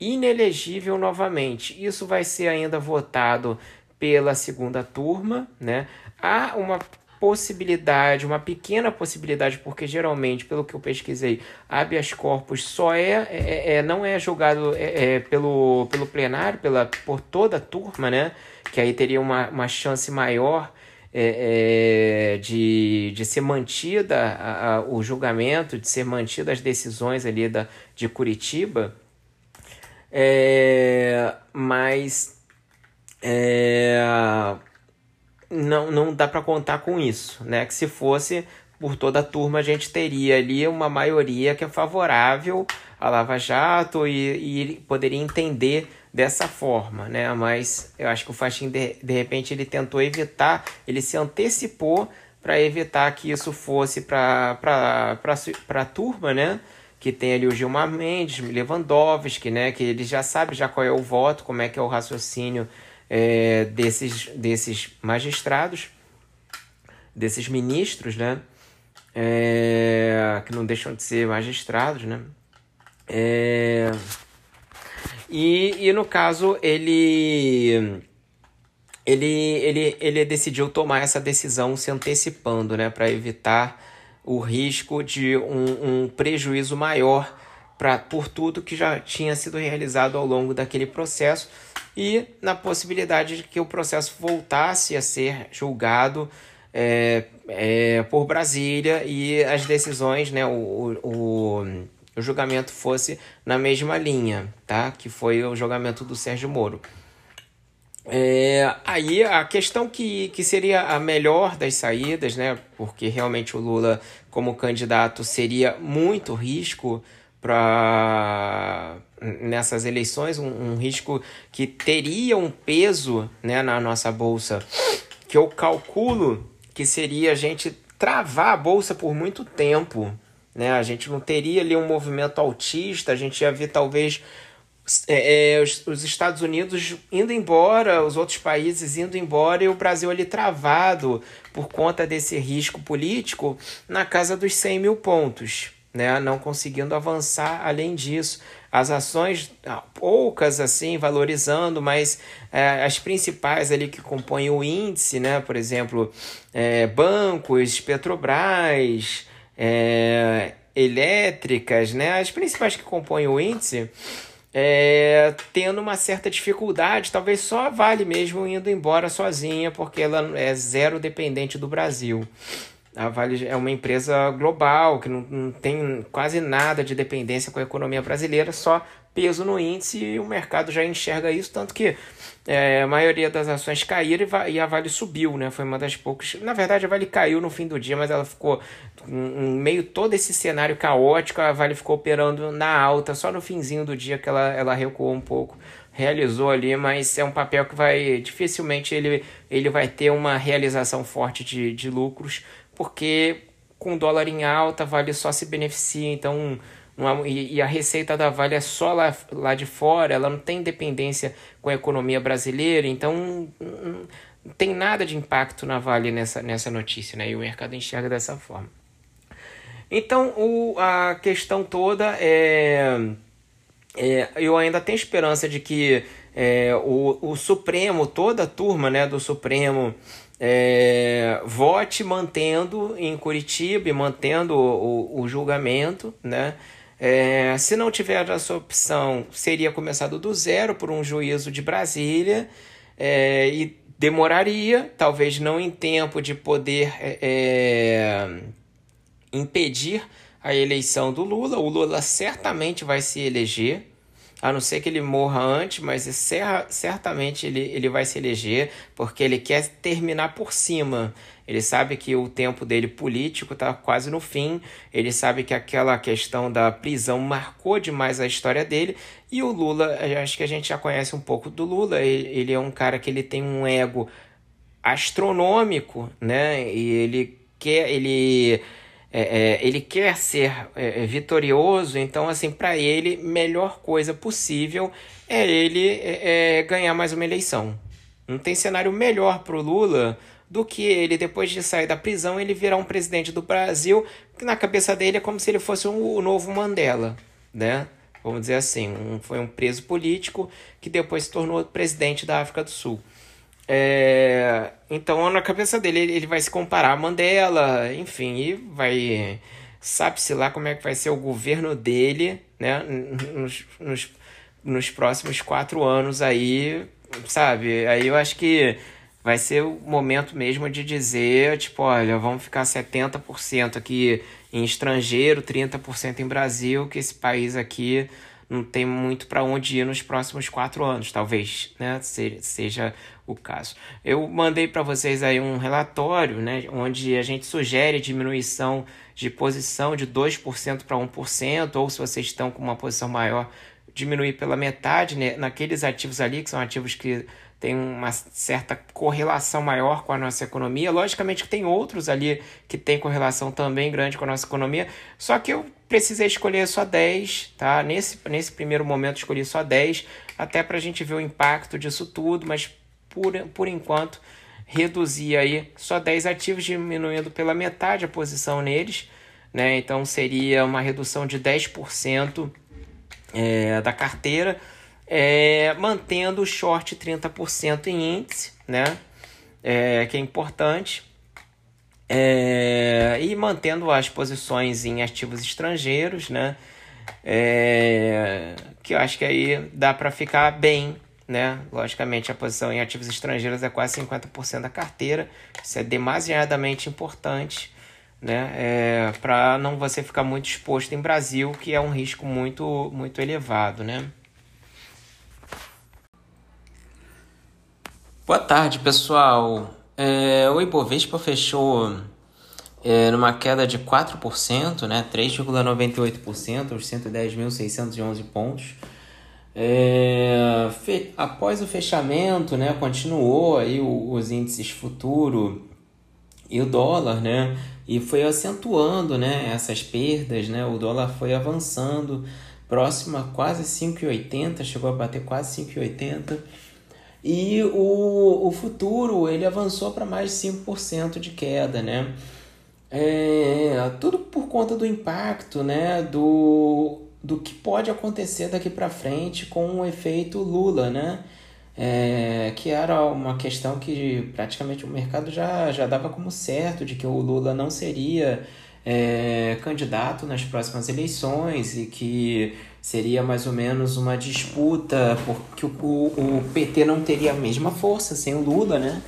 inelegível novamente. Isso vai ser ainda votado pela segunda turma, né? Há uma possibilidade, uma pequena possibilidade, porque geralmente, pelo que eu pesquisei, habeas corpus só é, é, é não é julgado é, é, pelo, pelo plenário, pela, por toda a turma, né? Que aí teria uma, uma chance maior é, é, de, de ser mantida a, a, o julgamento, de ser mantida as decisões ali da, de Curitiba, é, mas é, não, não dá para contar com isso, né? Que se fosse por toda a turma, a gente teria ali uma maioria que é favorável à Lava Jato e, e poderia entender dessa forma, né? Mas eu acho que o Faxin, de, de repente, ele tentou evitar, ele se antecipou para evitar que isso fosse para a turma, né? Que tem ali o Gilmar Mendes, Lewandowski, né? Que ele já sabe já qual é o voto, como é que é o raciocínio é, desses, desses magistrados, desses ministros, né? É, que não deixam de ser magistrados, né? É, e, e no caso, ele, ele, ele, ele decidiu tomar essa decisão se antecipando, né? Para evitar o risco de um, um prejuízo maior pra, por tudo que já tinha sido realizado ao longo daquele processo e na possibilidade de que o processo voltasse a ser julgado é, é, por Brasília e as decisões, né, o, o, o julgamento fosse na mesma linha, tá? que foi o julgamento do Sérgio Moro. É, aí a questão que, que seria a melhor das saídas, né? Porque realmente o Lula, como candidato, seria muito risco para nessas eleições, um, um, risco que teria um peso né, na nossa bolsa, que eu calculo que seria a gente travar a bolsa por muito tempo. Né? A gente não teria ali um movimento altista, a gente ia ver talvez é, é, os, os, Estados Unidos indo embora, os outros países indo embora e o Brasil ali travado por conta desse risco político na casa dos 100 mil pontos né, não conseguindo avançar além disso. As ações, ah, poucas assim, valorizando, mas é, as principais ali que compõem o índice, né, por exemplo, é, bancos, Petrobras, é, elétricas, né, as principais que compõem o índice, é, tendo uma certa dificuldade, talvez só Vale mesmo indo embora sozinha, porque ela é zero dependente do Brasil. A Vale é uma empresa global que não, não tem quase nada de dependência com a economia brasileira, só peso no índice e o mercado já enxerga isso, tanto que é, a maioria das ações caíram e a Vale subiu, né? Foi uma das poucas. Na verdade, a Vale caiu no fim do dia, mas ela ficou em meio todo esse cenário caótico, a Vale ficou operando na alta, só no finzinho do dia que ela, ela recuou um pouco realizou ali, mas é um papel que vai dificilmente ele, ele vai ter uma realização forte de, de lucros, porque com dólar em alta, Vale só se beneficia, então e, e, a receita da Vale é só lá, lá de fora, ela não tem dependência com a economia brasileira, então não, não tem nada de impacto na Vale nessa, nessa notícia, né? E o mercado enxerga dessa forma. Então o, a questão toda é é, eu ainda tenho esperança de que é, o, o Supremo, toda a turma né, do Supremo, é, vote mantendo em Curitiba e mantendo o, o, o julgamento. Né? É, se não tiver essa opção, seria começado do zero por um juízo de Brasília é, e demoraria, talvez não em tempo de poder é, é, impedir a eleição do Lula. O Lula certamente vai se eleger, a não ser que ele morra antes, mas certamente ele, ele vai se eleger, porque ele quer terminar por cima. Ele sabe que o tempo dele político está quase no fim, ele sabe que aquela questão da prisão marcou demais a história dele, e o Lula, acho que a gente já conhece um pouco do Lula, ele, é um cara que ele tem um ego astronômico, né? E ele quer, ele é, é, ele quer ser é, vitorioso, então, assim, para ele, melhor coisa possível é ele ganhar mais uma eleição. Não tem cenário melhor para o Lula do que ele, depois de sair da prisão, ele virar um presidente do Brasil, que na cabeça dele é como se ele fosse um, o novo Mandela, né? Vamos dizer assim, um, foi um preso político que depois se tornou presidente da África do Sul. É, então, na cabeça dele, ele vai se comparar a Mandela, enfim, e vai. Sabe-se lá como é que vai ser o governo dele, né? Nos, nos, nos próximos quatro anos aí, sabe? Aí eu acho que vai ser o momento mesmo de dizer, tipo, olha, vamos ficar 70% aqui em estrangeiro, 30% em Brasil, que esse país aqui não tem muito para onde ir nos próximos quatro anos, talvez, né? Seja o caso. Eu mandei para vocês aí um relatório, né, onde a gente sugere diminuição de posição de 2% para 1%, ou se vocês estão com uma posição maior, diminuir pela metade, né, naqueles ativos ali, que são ativos que têm uma certa correlação maior com a nossa economia. Logicamente que tem outros ali que têm correlação também grande com a nossa economia, só que eu precisei escolher só 10, tá? Nesse, nesse primeiro momento escolhi só 10, até para a gente ver o impacto disso tudo, mas por, por enquanto, reduzir aí só 10 ativos, diminuindo pela metade a posição neles. Né? Então seria uma redução de 10% é, da carteira, é, mantendo o short 30% em índice, né? É, que é importante. É, e mantendo as posições em ativos estrangeiros, né? É, que eu acho que aí dá para ficar bem né? Logicamente, a posição em ativos estrangeiros é quase 50% da carteira. Isso é demasiadamente importante, né? É, para não você ficar muito exposto em Brasil, que é um risco muito, muito elevado, né? Boa tarde, pessoal. É, o Ibovespa fechou é, numa queda de 4%, né? 3,98%, os 110.611 pontos. É, fe, após o fechamento, né, continuou aí o, os índices futuro e o dólar, né, e foi acentuando, né, essas perdas, né, o dólar foi avançando próximo a quase 5,80, chegou a bater quase 5,80 e o, o futuro ele avançou para mais de 5% de queda, né, é, tudo por conta do impacto, né, do do que pode acontecer daqui para frente com o efeito Lula, né? É, que era uma questão que praticamente o mercado já, já dava como certo de que o Lula não seria é, candidato nas próximas eleições e que seria mais ou menos uma disputa porque o, o, PT não teria a mesma força sem o Lula, né?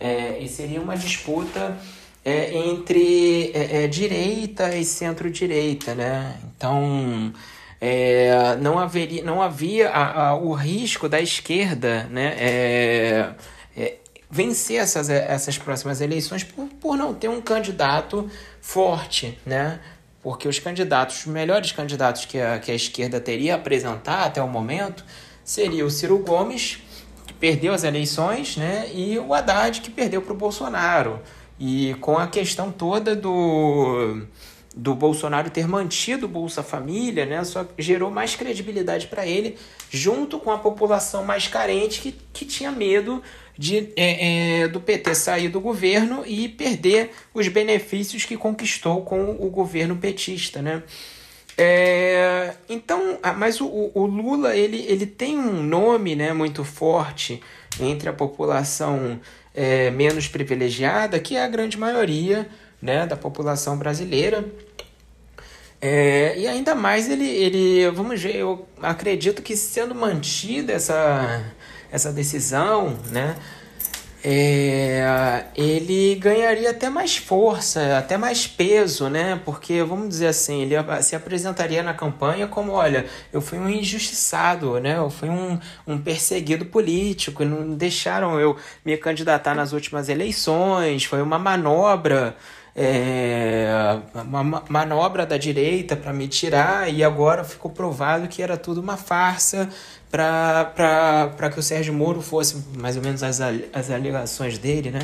É, e seria uma disputa é, entre é, é direita e centro-direita, né? Então é, não, haveria, não havia a, a, o risco da esquerda né, é, vencer essas, essas próximas eleições por, por não ter um candidato forte, né? Porque os candidatos, os melhores candidatos que a, que a esquerda teria a apresentar até o momento seria o Ciro Gomes, que perdeu as eleições, né? E o Haddad, que perdeu para o Bolsonaro. E com a questão toda do do Bolsonaro ter mantido o Bolsa Família, né, só gerou mais credibilidade para ele, junto com a população mais carente que, que tinha medo de, é, é, do PT sair do governo e perder os benefícios que conquistou com o governo petista. Né? É, então, mas o, o Lula ele, ele tem um nome né, muito forte entre a população é, menos privilegiada, que é a grande maioria né, da população brasileira. É, e ainda mais ele, ele, vamos ver, eu acredito que sendo mantida essa, essa decisão, né, é, ele ganharia até mais força, até mais peso, né? Porque, vamos dizer assim, ele se apresentaria na campanha como, olha, eu fui um injustiçado, né? Eu fui um, um perseguido político, não deixaram eu me candidatar nas últimas eleições, foi uma manobra é, uma manobra da direita para me tirar e agora ficou provado que era tudo uma farsa para que o Sérgio Moro fosse, mais ou menos as, as alegações dele, né?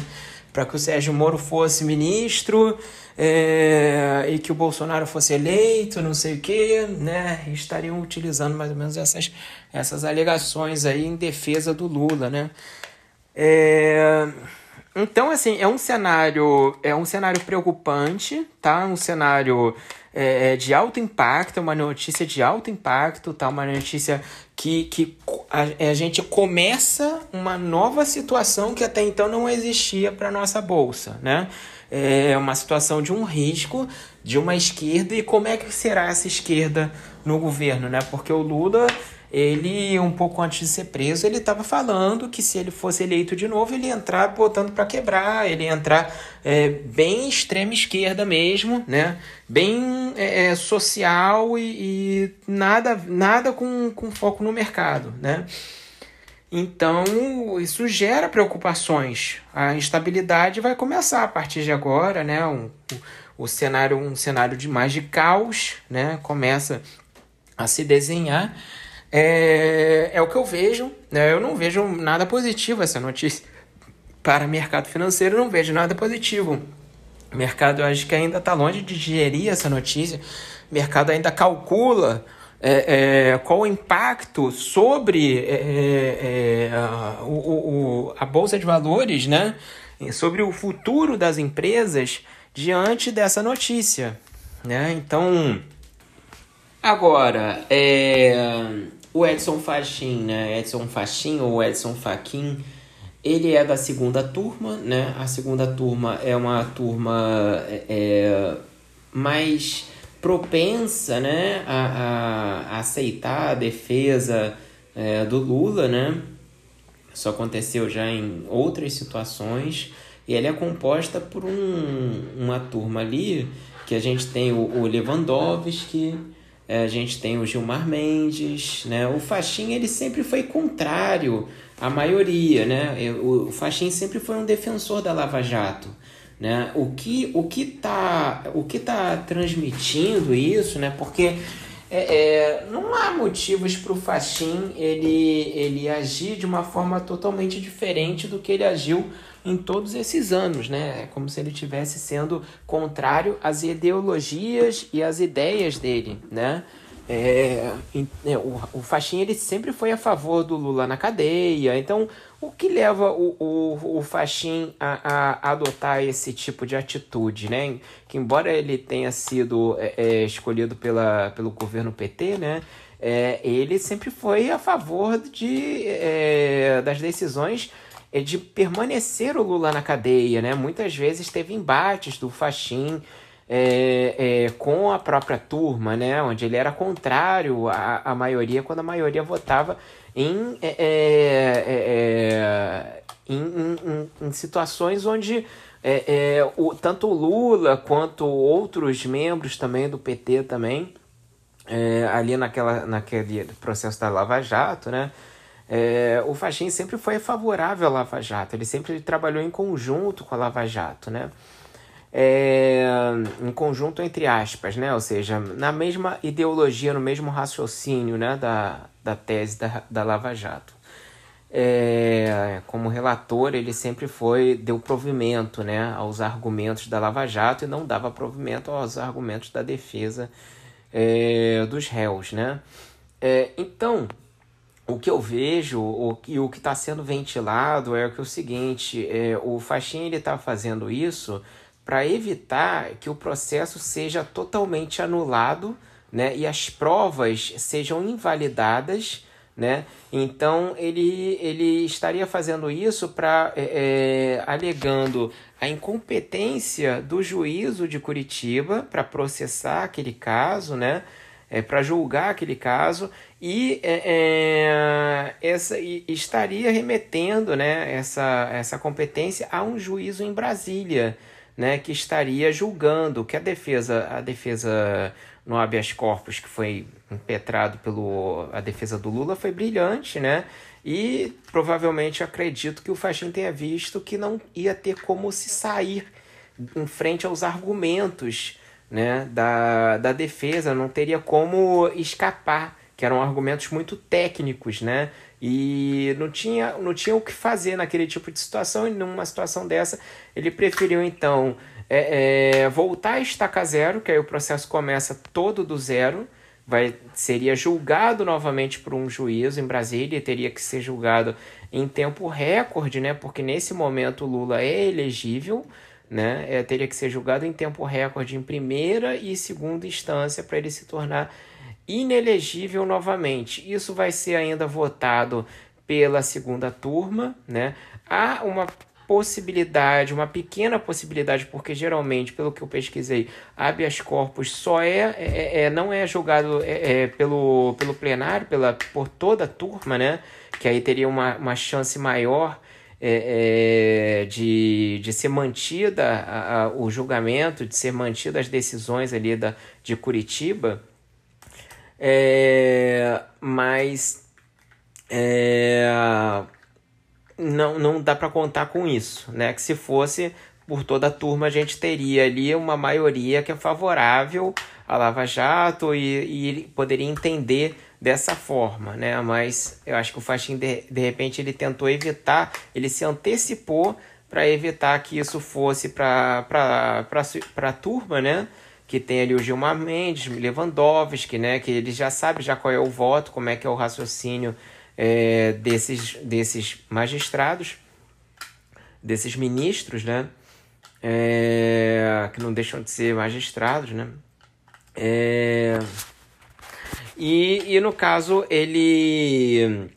Para que o Sérgio Moro fosse ministro é, e que o Bolsonaro fosse eleito, não sei o quê, né? Estariam utilizando mais ou menos essas, essas alegações aí em defesa do Lula, né? É, então, assim, é um cenário, é um cenário preocupante, tá? Um cenário é, é, de alto impacto, uma notícia de alto impacto, tá? Uma notícia que, que a, a gente começa uma nova situação que até então não existia para nossa bolsa, né? É uma situação de um risco de uma esquerda e como é que será essa esquerda no governo, né? Porque o Lula ele, um pouco antes de ser preso, ele estava falando que se ele fosse eleito de novo, ele ia entrar botando para quebrar, ele ia entrar é, bem extrema esquerda mesmo, né? bem é, é, social e, e, nada, nada com, com foco no mercado. Né? Então, isso gera preocupações. A instabilidade vai começar a partir de agora, né? Um, o, o cenário, um cenário de mais de caos, né? Começa a se desenhar é, é o que eu vejo. Né? Eu não vejo nada positivo essa notícia. Para mercado financeiro, não vejo nada positivo. O mercado, acho que ainda está longe de digerir essa notícia. O mercado ainda calcula é, é, qual o impacto sobre é, é, é a, o, o, a Bolsa de Valores, né? sobre o futuro das empresas diante dessa notícia. Né? Então, agora, é, o Edson Fachin, né? Edson Fachin ou Edson Fachin, ele é da segunda turma, né? A segunda turma é uma turma é, é mais propensa, né? A, a aceitar a defesa é, do Lula, né? Isso aconteceu já em outras situações. E ela é composta por um, uma turma ali que a gente tem o, o Lewandowski, é, a gente tem o Gilmar Mendes, né? O Faxin, ele sempre foi contrário à maioria, né? O Faxin sempre foi um defensor da Lava Jato, né? O que o que tá o que tá transmitindo isso, né? Porque é, é, não há motivos para o Faxin ele, ele agir de uma forma totalmente diferente do que ele agiu em todos esses anos, né? É como se ele estivesse sendo contrário às ideologias e às ideias dele, né? É, é, o, o ele sempre foi a favor do Lula na cadeia, então o que leva o, o, o Faxin a, a adotar esse tipo de atitude, né? Que embora ele tenha sido é, é escolhido pela, pelo governo PT, né? É, ele sempre foi a favor de, é, das decisões é de permanecer o Lula na cadeia, né? Muitas vezes teve embates do Faxin é, é, com a própria turma, né? Onde ele era contrário à, à maioria, quando a maioria votava em, é, é, é, é em, em, em, situações onde o, tanto o Lula quanto outros membros também do PT também ali naquela, naquele processo da Lava Jato, né? É, o Fachin sempre foi favorável à Lava Jato, ele sempre trabalhou em conjunto com a Lava Jato, né? É, em conjunto entre aspas, né? Ou seja, na mesma ideologia, no mesmo raciocínio, né? Da, da tese da, da Lava Jato. É, como relator, ele sempre foi deu provimento, né? Aos argumentos da Lava Jato e não dava provimento aos argumentos da defesa é, dos réus, né? É, então, o que eu vejo o, e o que está sendo ventilado é que é o seguinte, é, o Faxin está fazendo isso para evitar que o processo seja totalmente anulado, né? E as provas sejam invalidadas, né? Então ele, ele estaria fazendo isso para é, é, alegando a incompetência do juízo de Curitiba para processar aquele caso, né? É, para julgar aquele caso e é, é, essa e estaria remetendo né, essa, essa competência a um juízo em Brasília, né, que estaria julgando que a defesa a defesa no habeas corpus que foi impetrado pelo a defesa do Lula foi brilhante, né? E provavelmente acredito que o Faxin tenha visto que não ia ter como se sair em frente aos argumentos né, da, da defesa, não teria como escapar, que eram argumentos muito técnicos, né? E não tinha, não tinha o que fazer naquele tipo de situação, e numa situação dessa, ele preferiu então é, é, voltar a estaca zero, que aí o processo começa todo do zero, vai seria julgado novamente por um juiz em Brasília teria que ser julgado em tempo recorde, né? Porque nesse momento o Lula é elegível, né? É, teria que ser julgado em tempo recorde em primeira e segunda instância para ele se tornar inelegível novamente. Isso vai ser ainda votado pela segunda turma, né? Há uma possibilidade, uma pequena possibilidade, porque geralmente, pelo que eu pesquisei, habeas corpus só é, é, é não é julgado é, é, pelo, pelo plenário, pela, por toda a turma, né? Que aí teria uma, uma chance maior é, é, de, de ser mantida a, a, o julgamento, de ser mantida as decisões ali da, de Curitiba, é, mas é, não, não dá para contar com isso, né? Que se fosse por toda a turma, a gente teria ali uma maioria que é favorável à Lava Jato e, e poderia entender dessa forma, né? Mas eu acho que o Faxin, de, de repente, ele tentou evitar, ele se antecipou para evitar que isso fosse para a turma, né? Que tem ali o Gilmar Mendes, Lewandowski, né? Que ele já sabe já qual é o voto, como é que é o raciocínio é, desses, desses magistrados, desses ministros, né? É, que não deixam de ser magistrados, né? É, e, e no caso, ele,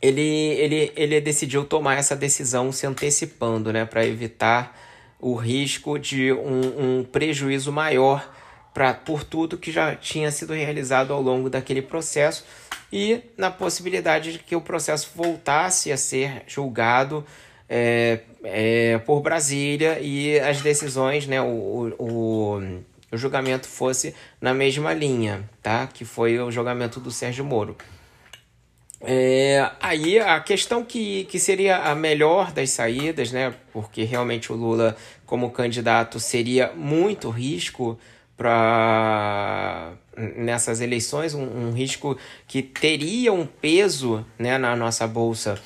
ele, ele, ele decidiu tomar essa decisão se antecipando, né? Para evitar o risco de um, um prejuízo maior pra, por tudo que já tinha sido realizado ao longo daquele processo e na possibilidade de que o processo voltasse a ser julgado é, é, por Brasília e as decisões, né, o, o, o julgamento fosse na mesma linha, tá? Que foi o julgamento do Sérgio Moro. É, aí a questão que, que seria a melhor das saídas, né? Porque realmente o Lula, como candidato, seria muito risco para nessas eleições, um, um, risco que teria um peso né, na nossa bolsa,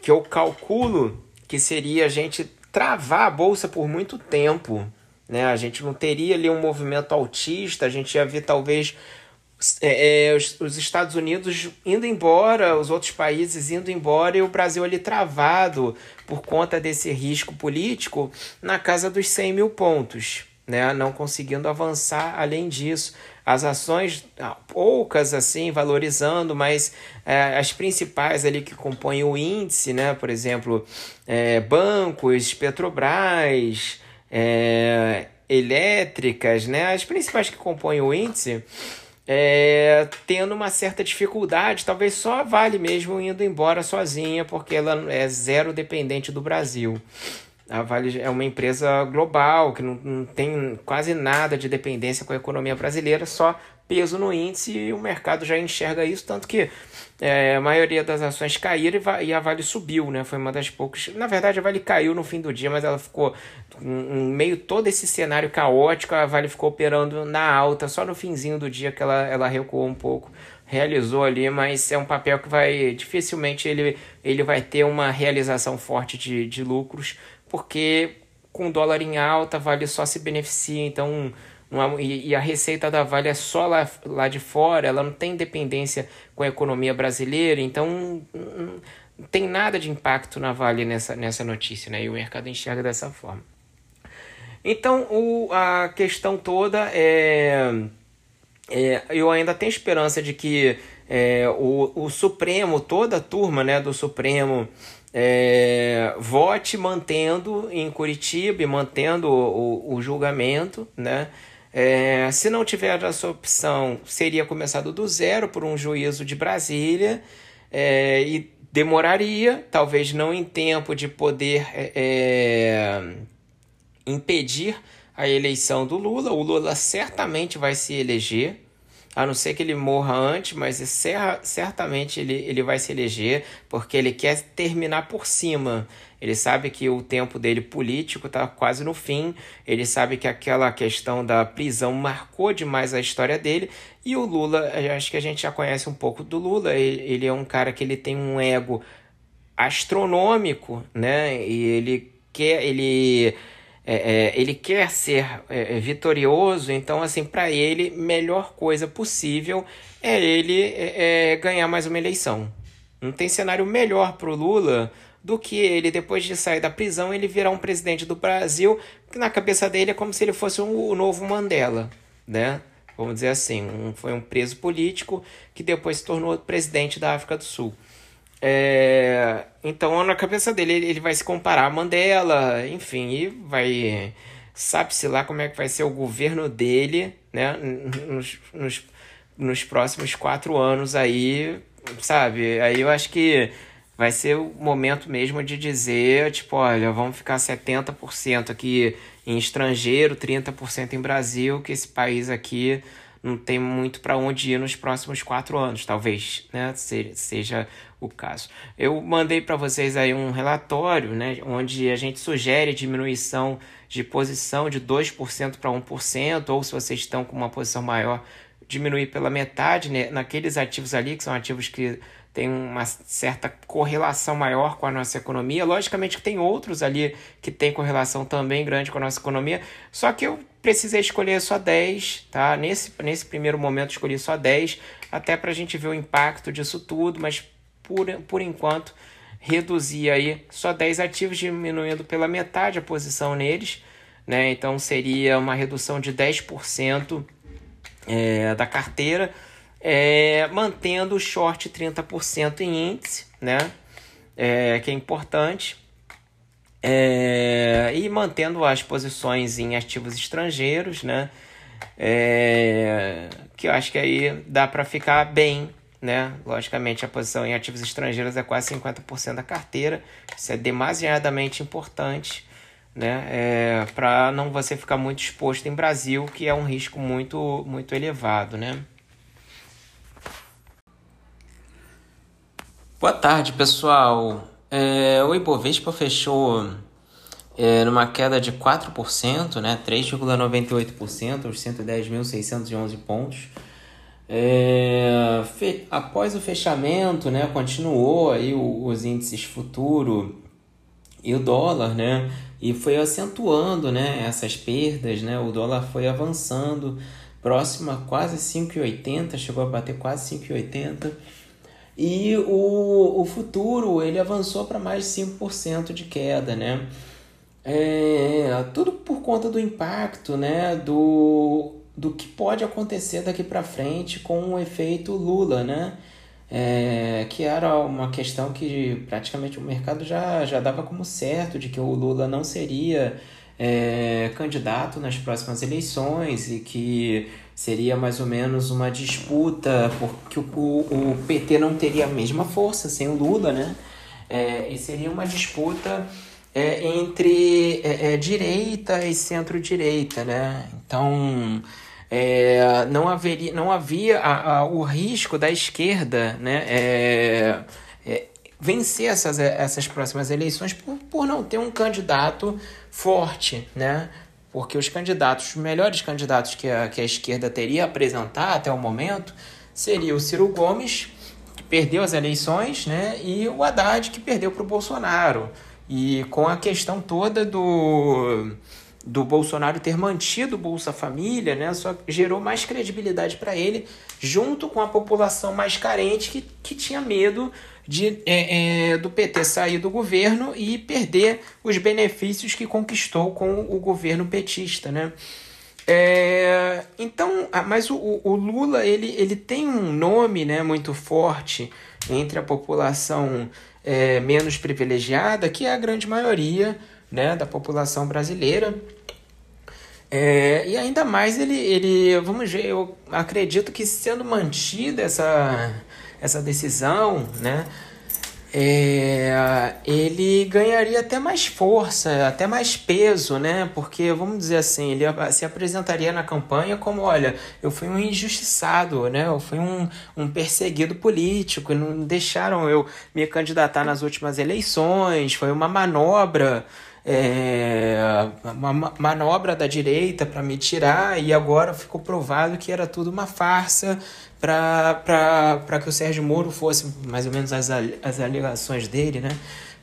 que eu calculo que seria a gente travar a bolsa por muito tempo. Né? A gente não teria ali um movimento altista, a gente ia ver talvez é, é, os, os, Estados Unidos indo embora, os outros países indo embora e o Brasil ali travado por conta desse risco político na casa dos 100 mil pontos né, não conseguindo avançar além disso. As ações, ah, poucas assim, valorizando, mas é, as principais ali que compõem o índice, né, por exemplo, é, bancos, Petrobras, é, elétricas, né, as principais que compõem o índice, é, tendo uma certa dificuldade, talvez só Vale mesmo indo embora sozinha, porque ela é zero dependente do Brasil. A Vale é uma empresa global que não, não tem quase nada de dependência com a economia brasileira, só peso no índice e o mercado já enxerga isso, tanto que é, a maioria das ações caíram e a Vale subiu, né? Foi uma das poucas. Na verdade, a Vale caiu no fim do dia, mas ela ficou em meio todo esse cenário caótico, a Vale ficou operando na alta, só no finzinho do dia que ela, ela recuou um pouco. Realizou ali, mas é um papel que vai dificilmente ele, ele vai ter uma realização forte de, de lucros, porque com o dólar em alta, a Vale só se beneficia, então e, e, a receita da Vale é só lá, lá de fora, ela não tem dependência com a economia brasileira, então não, não tem nada de impacto na Vale nessa, nessa notícia, né? E o mercado enxerga dessa forma. Então, o, a questão toda é, é. Eu ainda tenho esperança de que é, o, o Supremo, toda a turma né, do Supremo, é, vote mantendo em Curitiba mantendo o, o, o julgamento, né? É, se não tiver essa opção, seria começado do zero por um juízo de Brasília é, e demoraria, talvez não em tempo de poder é, é impedir a eleição do Lula. O Lula certamente vai se eleger, a não ser que ele morra antes, mas certamente ele, ele vai se eleger, porque ele quer terminar por cima. Ele sabe que o tempo dele político está quase no fim, ele sabe que aquela questão da prisão marcou demais a história dele, e o Lula, acho que a gente já conhece um pouco do Lula, ele, ele é um cara que ele tem um ego astronômico, né? E ele quer, ele é, é, ele quer ser é, é vitorioso, então, assim, para ele, melhor coisa possível é ele é, é, ganhar mais uma eleição. Não tem cenário melhor para o Lula do que ele, depois de sair da prisão, ele virar um presidente do Brasil, que na cabeça dele é como se ele fosse um, o novo Mandela, né? Vamos dizer assim, um, foi um preso político que depois se tornou presidente da África do Sul. É, então, na cabeça dele, ele vai se comparar a Mandela, enfim, e vai. Sabe-se lá como é que vai ser o governo dele, né? Nos, nos, nos próximos quatro anos aí, sabe? Aí eu acho que vai ser o momento mesmo de dizer, tipo, olha, vamos ficar 70% aqui em estrangeiro, 30% em Brasil, que esse país aqui não tem muito para onde ir nos próximos quatro anos, talvez, né? Seja o caso. Eu mandei para vocês aí um relatório, né, onde a gente sugere diminuição de posição de 2% para 1%, ou se vocês estão com uma posição maior, diminuir pela metade, né, naqueles ativos ali, que são ativos que têm uma certa correlação maior com a nossa economia. Logicamente que tem outros ali que têm correlação também grande com a nossa economia, só que eu precisei escolher só 10, tá? Nesse, nesse primeiro momento escolhi só 10, até para a gente ver o impacto disso tudo, mas por, por enquanto, reduzir aí só 10 ativos, diminuindo pela metade a posição neles. Né? Então seria uma redução de 10% é, da carteira, é, mantendo o short 30% em índice, né? É, que é importante. É, e mantendo as posições em ativos estrangeiros, né? É, que eu acho que aí dá para ficar bem né? Logicamente, a posição em ativos estrangeiros é quase 50% da carteira. Isso é demasiadamente importante, né? É, para não você ficar muito exposto em Brasil, que é um risco muito, muito elevado, né? Boa tarde, pessoal. É, o Ibovespa fechou é, numa queda de 4%, né? 3,98%, aos 110.611 pontos. É, fe, após o fechamento, né, continuou aí os índices futuro e o dólar, né, e foi acentuando, né, essas perdas, né, o dólar foi avançando próximo a quase 5,80, chegou a bater quase 5,80 e o, o futuro ele avançou para mais de 5% de queda, né, é, tudo por conta do impacto, né, do do que pode acontecer daqui para frente com o efeito Lula, né? É, que era uma questão que praticamente o mercado já, já dava como certo de que o Lula não seria é, candidato nas próximas eleições e que seria mais ou menos uma disputa porque o, o, PT não teria a mesma força sem o Lula, né? É, e seria uma disputa é, entre é, é direita e centro-direita, né? Então é, não, haveria, não havia a, a, o risco da esquerda né, é, vencer essas, essas próximas eleições por, por não ter um candidato forte, né? Porque os candidatos, os melhores candidatos que a, que a esquerda teria a apresentar até o momento seria o Ciro Gomes, que perdeu as eleições, né? E o Haddad, que perdeu para o Bolsonaro. E com a questão toda do do Bolsonaro ter mantido o Bolsa Família, né, só gerou mais credibilidade para ele, junto com a população mais carente que, que tinha medo de, é, é, do PT sair do governo e perder os benefícios que conquistou com o governo petista. Né? É, então, mas o, o, Lula ele, ele tem um nome né, muito forte entre a população é, menos privilegiada, que é a grande maioria né, da população brasileira. É, e ainda mais ele, ele, vamos ver, eu acredito que sendo mantida essa, essa decisão, né, é, ele ganharia até mais força, até mais peso, né? Porque, vamos dizer assim, ele se apresentaria na campanha como, olha, eu fui um injustiçado, né? Eu fui um, um perseguido político, não deixaram eu me candidatar nas últimas eleições, foi uma manobra é, uma manobra da direita para me tirar e agora ficou provado que era tudo uma farsa para que o Sérgio Moro fosse, mais ou menos as, as alegações dele, né?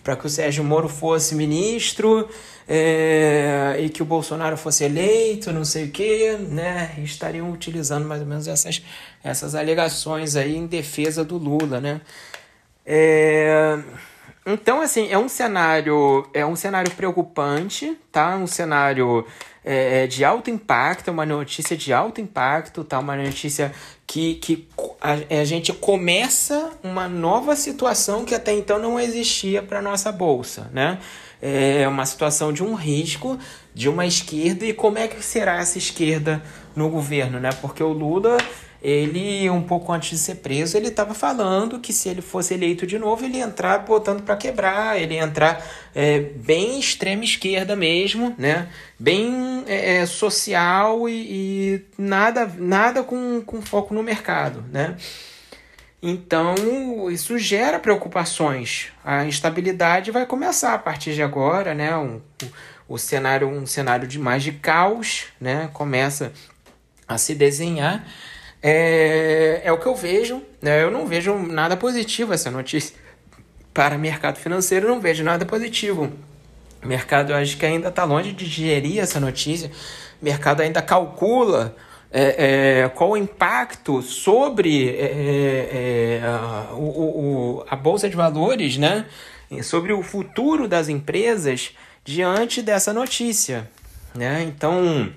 Para que o Sérgio Moro fosse ministro é, e que o Bolsonaro fosse eleito, não sei o quê, né? Estariam utilizando mais ou menos essas, essas alegações aí em defesa do Lula, né? É, então, assim, é um cenário, é um cenário preocupante, tá? Um cenário é, é, de alto impacto, é uma notícia de alto impacto, tá? Uma notícia que, que a, a gente começa uma nova situação que até então não existia para nossa bolsa, né? É uma situação de um risco de uma esquerda e como é que será essa esquerda no governo, né? Porque o Lula ele, um pouco antes de ser preso, ele estava falando que se ele fosse eleito de novo, ele ia entrar botando para quebrar, ele ia entrar é, bem extrema esquerda mesmo, né? bem é, é, social e, e, nada, nada com, com foco no mercado. Né? Então, isso gera preocupações. A instabilidade vai começar a partir de agora, né? Um, o, cenário, um cenário de mais de caos, né? Começa a se desenhar. É, é o que eu vejo. Né? Eu não vejo nada positivo essa notícia. Para o mercado financeiro, não vejo nada positivo. O mercado, eu acho que ainda está longe de digerir essa notícia. O mercado ainda calcula é, é, qual o impacto sobre é, é, é a, o, o, a Bolsa de Valores, né? sobre o futuro das empresas diante dessa notícia. Né? Então,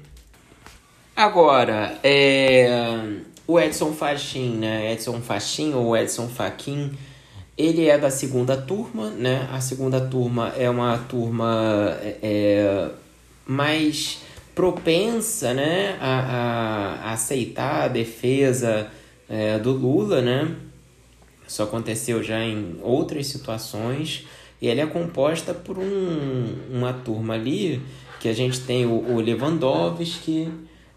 agora, é o Edson Fachin, né? Edson Fachin ou Edson Fachin, ele é da segunda turma, né? A segunda turma é uma turma é, é mais propensa, né? A, a, aceitar a defesa é, do Lula, né? Isso aconteceu já em outras situações. E ela é composta por um, uma turma ali que a gente tem o, o Lewandowski,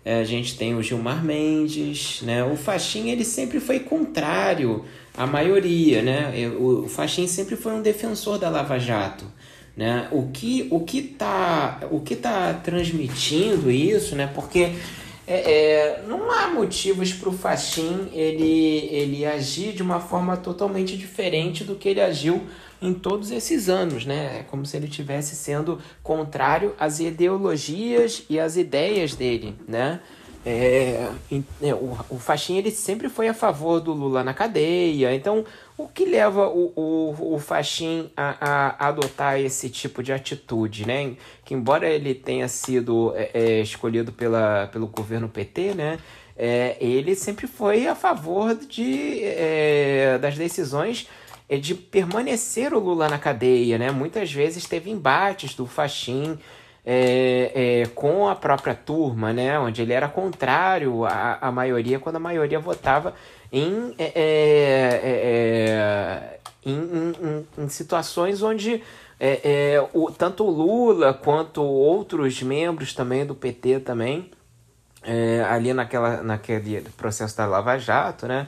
a gente tem o Gilmar Mendes, né? O Faxin, ele sempre foi contrário à maioria, né? O, Faxin sempre foi um defensor da Lava Jato, né? O que o que tá o que tá transmitindo isso, né? Porque é, é, não há motivos para o Faxin ele, ele agir de uma forma totalmente diferente do que ele agiu em todos esses anos, né? É como se ele estivesse sendo contrário às ideologias e às ideias dele, né? É, é, o, o Faxin ele sempre foi a favor do Lula na cadeia, então o que leva o, o, o Faxin a, a, adotar esse tipo de atitude, né? Que embora ele tenha sido é, é escolhido pela, pelo governo PT, né? É, ele sempre foi a favor de, é, das decisões é de permanecer o Lula na cadeia, né? Muitas vezes teve embates do Faxin é, é, com a própria turma, né? Onde ele era contrário à, à maioria, quando a maioria votava em, é, é, é em, em, em, situações onde é, o, tanto o Lula quanto outros membros também do PT também é, ali naquela, naquele processo da Lava Jato, né?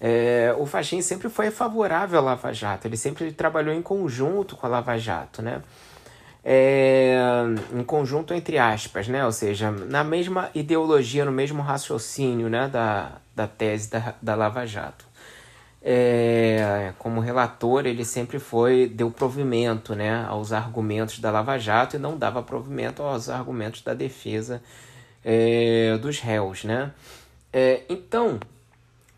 É, o Faxin sempre foi favorável à Lava Jato, ele sempre trabalhou em conjunto com a Lava Jato, né? É, em conjunto entre aspas, né? Ou seja, na mesma ideologia, no mesmo raciocínio, né? Da, da tese da, da Lava Jato. É, como relator, ele sempre foi deu provimento, né? Aos argumentos da Lava Jato e não dava provimento aos argumentos da defesa é, dos réus, né? É, então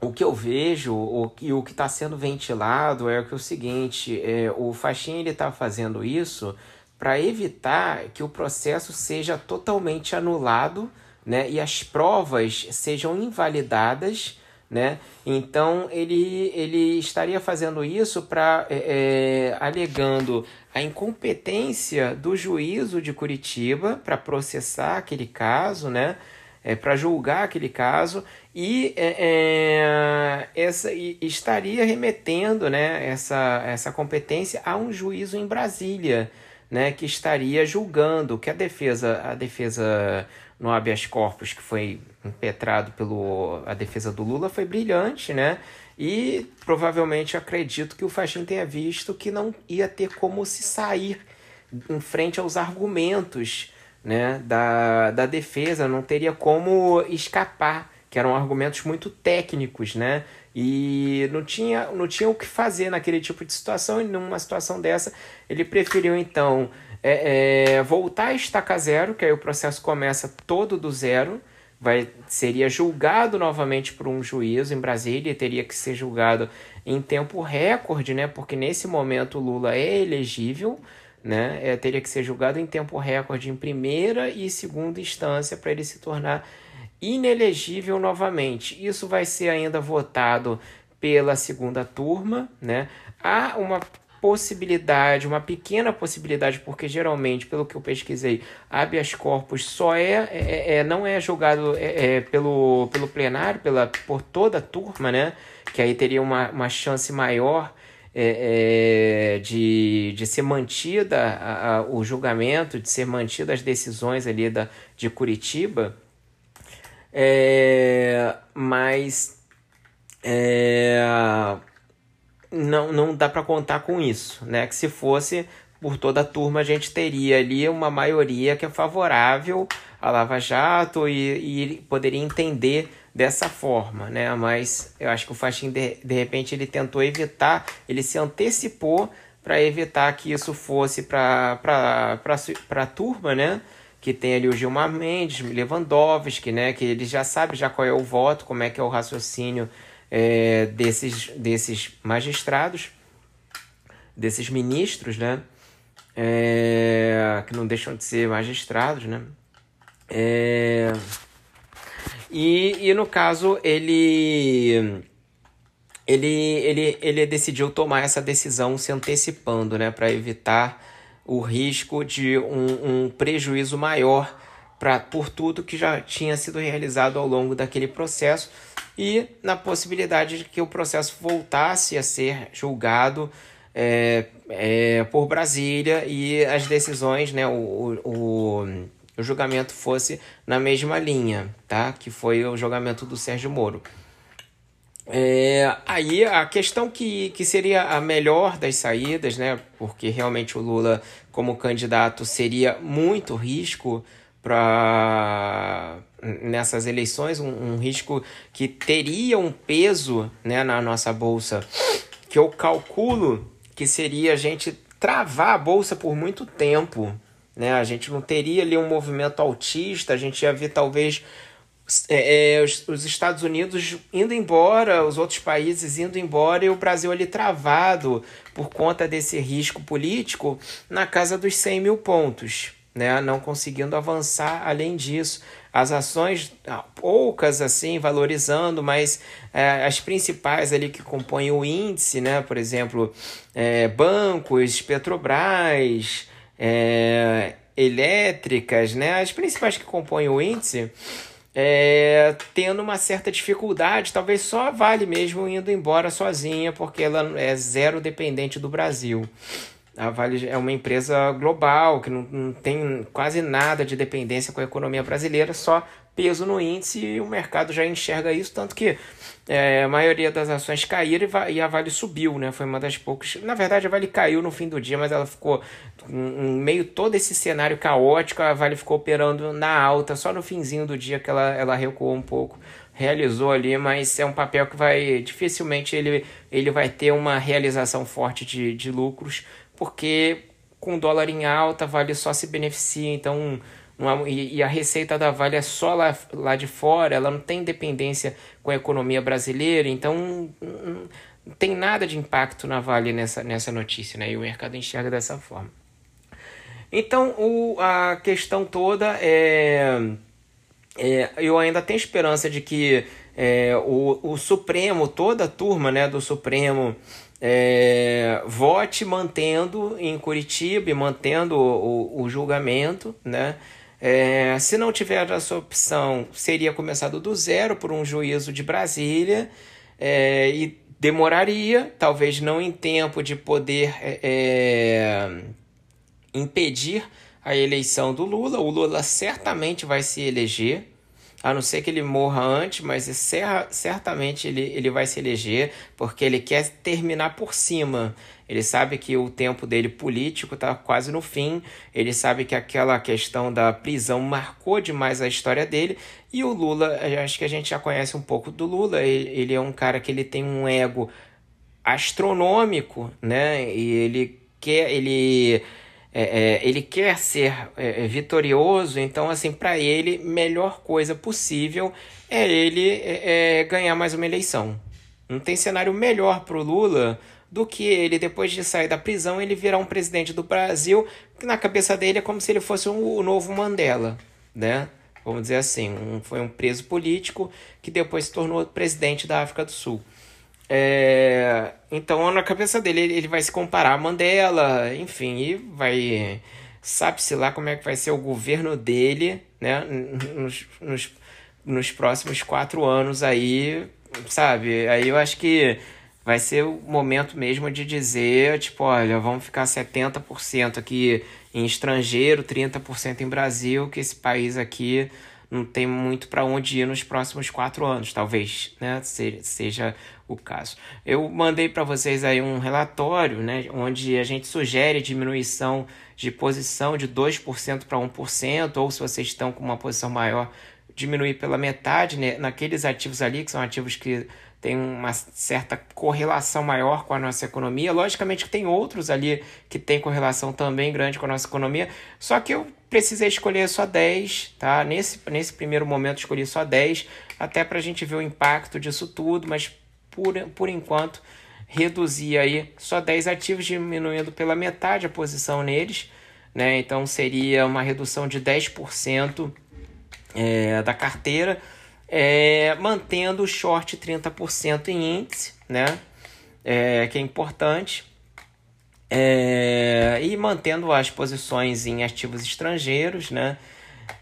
o que eu vejo o, e o que está sendo ventilado é que o seguinte, é, o Faxin está fazendo isso para evitar que o processo seja totalmente anulado né, e as provas sejam invalidadas. Né? Então ele, ele estaria fazendo isso para é, é, alegando a incompetência do juízo de Curitiba para processar aquele caso, né? É, para julgar aquele caso e é, é, essa e estaria remetendo né, essa, essa competência a um juízo em Brasília, né, que estaria julgando que a defesa, a defesa no habeas corpus que foi impetrado pelo a defesa do Lula foi brilhante, né? E provavelmente acredito que o Faxin tenha visto que não ia ter como se sair em frente aos argumentos né, da, da defesa, não teria como escapar que eram argumentos muito técnicos, né? E não tinha, não tinha o que fazer naquele tipo de situação, e numa situação dessa, ele preferiu então é, é, voltar a estaca zero, que aí o processo começa todo do zero, vai, seria julgado novamente por um juízo em Brasília, teria que ser julgado em tempo recorde, né? Porque nesse momento o Lula é elegível, né? É, teria que ser julgado em tempo recorde em primeira e segunda instância para ele se tornar inelegível novamente. Isso vai ser ainda votado pela segunda turma, né? Há uma possibilidade, uma pequena possibilidade, porque geralmente, pelo que eu pesquisei, habeas corpus só é, é, é não é julgado é, é, pelo, pelo plenário, pela, por toda a turma, né? Que aí teria uma, uma chance maior é, é, de, de ser mantida a, a, o julgamento, de ser mantida as decisões ali da, de Curitiba. É, mas é, não, não dá para contar com isso, né? Que se fosse por toda a turma, a gente teria ali uma maioria que é favorável à Lava Jato e, e poderia entender dessa forma, né? Mas eu acho que o Faxin, de, de repente, ele tentou evitar, ele se antecipou para evitar que isso fosse para a turma, né? Que tem ali o Gilmar Mendes, Lewandowski, né, que ele já sabe já qual é o voto, como é que é o raciocínio é, desses, desses magistrados, desses ministros, né, é, que não deixam de ser magistrados, né, é, e, e no caso ele ele, ele, ele decidiu tomar essa decisão se antecipando, né, para evitar o risco de um, um prejuízo maior pra, por tudo que já tinha sido realizado ao longo daquele processo e na possibilidade de que o processo voltasse a ser julgado é, é, por Brasília e as decisões, né, o, o, o julgamento fosse na mesma linha, tá? que foi o julgamento do Sérgio Moro. É, aí a questão que, que seria a melhor das saídas, né? Porque realmente o Lula, como candidato, seria muito risco para nessas eleições, um, um, risco que teria um peso né, na nossa bolsa, que eu calculo que seria a gente travar a bolsa por muito tempo. Né? A gente não teria ali um movimento altista, a gente ia ver talvez é, é, os, os, Estados Unidos indo embora, os outros países indo embora e o Brasil ali travado por conta desse risco político na casa dos 100 mil pontos, né? não conseguindo avançar além disso. As ações, ah, poucas assim, valorizando, mas é, as principais ali que compõem o índice, né? por exemplo, é, bancos, Petrobras, é, elétricas, né? as principais que compõem o índice é, tendo uma certa dificuldade, talvez só Vale mesmo indo embora sozinha, porque ela é zero dependente do Brasil. A Vale é uma empresa global, que não, não tem quase nada de dependência com a economia brasileira, só peso no índice e o mercado já enxerga isso, tanto que é, a maioria das ações caíram e a Vale subiu, né? Foi uma das poucas. Na verdade, a Vale caiu no fim do dia, mas ela ficou meio todo esse cenário caótico, a Vale ficou operando na alta, só no finzinho do dia que ela, ela recuou um pouco realizou ali, mas é um papel que vai dificilmente ele, ele vai ter uma realização forte de, de lucros, porque com o dólar em alta, Vale só se beneficia, então e, e, a receita da Vale é só lá, lá de fora, ela não tem dependência com a economia brasileira, então não, não tem nada de impacto na Vale nessa, nessa notícia, né? E o mercado enxerga dessa forma. Então o, a questão toda é é, eu ainda tenho esperança de que é, o, o Supremo, toda a turma né, do Supremo, é, vote mantendo em Curitiba mantendo o, o, o julgamento. Né? É, se não tiver essa opção, seria começado do zero por um juízo de Brasília é, e demoraria, talvez não em tempo de poder é, é, impedir a eleição do Lula. O Lula certamente vai se eleger, a não ser que ele morra antes, mas certamente ele, ele vai se eleger, porque ele quer terminar por cima. Ele sabe que o tempo dele político está quase no fim, ele sabe que aquela questão da prisão marcou demais a história dele, e o Lula, acho que a gente já conhece um pouco do Lula, ele, é um cara que ele tem um ego astronômico, né? E ele quer, ele é, ele quer ser é, vitorioso, então, assim, para ele, melhor coisa possível é ele ganhar mais uma eleição. Não tem cenário melhor para o Lula do que ele, depois de sair da prisão, ele virar um presidente do Brasil, que na cabeça dele é como se ele fosse um, o novo Mandela, né? Vamos dizer assim, um, foi um preso político que depois se tornou presidente da África do Sul. É, então, na cabeça dele, ele vai se comparar a Mandela, enfim, e vai. Sabe-se lá como é que vai ser o governo dele, né? Nos, nos, nos próximos quatro anos aí, sabe? Aí eu acho que vai ser o momento mesmo de dizer, tipo, olha, vamos ficar 70% aqui em estrangeiro, 30% em Brasil, que esse país aqui não tem muito para onde ir nos próximos quatro anos, talvez, né? Seja o caso. Eu mandei para vocês aí um relatório, né? Onde a gente sugere diminuição de posição de 2% para 1%, ou se vocês estão com uma posição maior, diminuir pela metade, né? Naqueles ativos ali, que são ativos que tem uma certa correlação maior com a nossa economia. Logicamente que tem outros ali que tem correlação também grande com a nossa economia, só que eu precisei escolher só 10, tá? Nesse, nesse primeiro momento escolhi só 10, até para a gente ver o impacto disso tudo, mas por, por enquanto reduzi aí só 10 ativos, diminuindo pela metade a posição neles, né? Então seria uma redução de 10% é, da carteira, é, mantendo o short 30% em índice, né? É, que é importante. É, e mantendo as posições em ativos estrangeiros, né?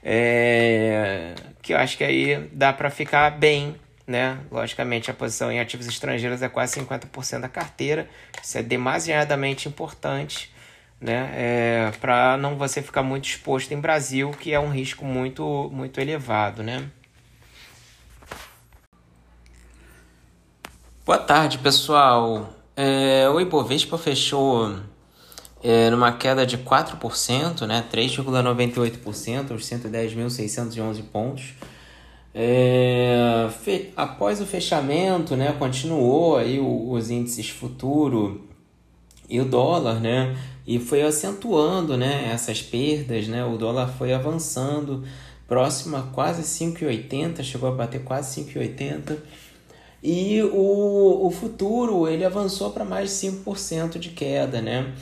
É, que eu acho que aí dá para ficar bem, né? Logicamente, a posição em ativos estrangeiros é quase 50% da carteira, isso é demasiadamente importante, né? É, para não você ficar muito exposto em Brasil, que é um risco muito, muito elevado, né? Boa tarde, pessoal. É, o Ibovespa fechou é, numa queda de 4%, né, 3,98%, aos 110.611 pontos. É, fe, após o fechamento, né, continuou aí os índices futuro e o dólar, né, e foi acentuando, né, essas perdas, né, o dólar foi avançando próximo a quase 5,80, chegou a bater quase 5,80 e o, o futuro ele avançou para mais de 5% de queda, né?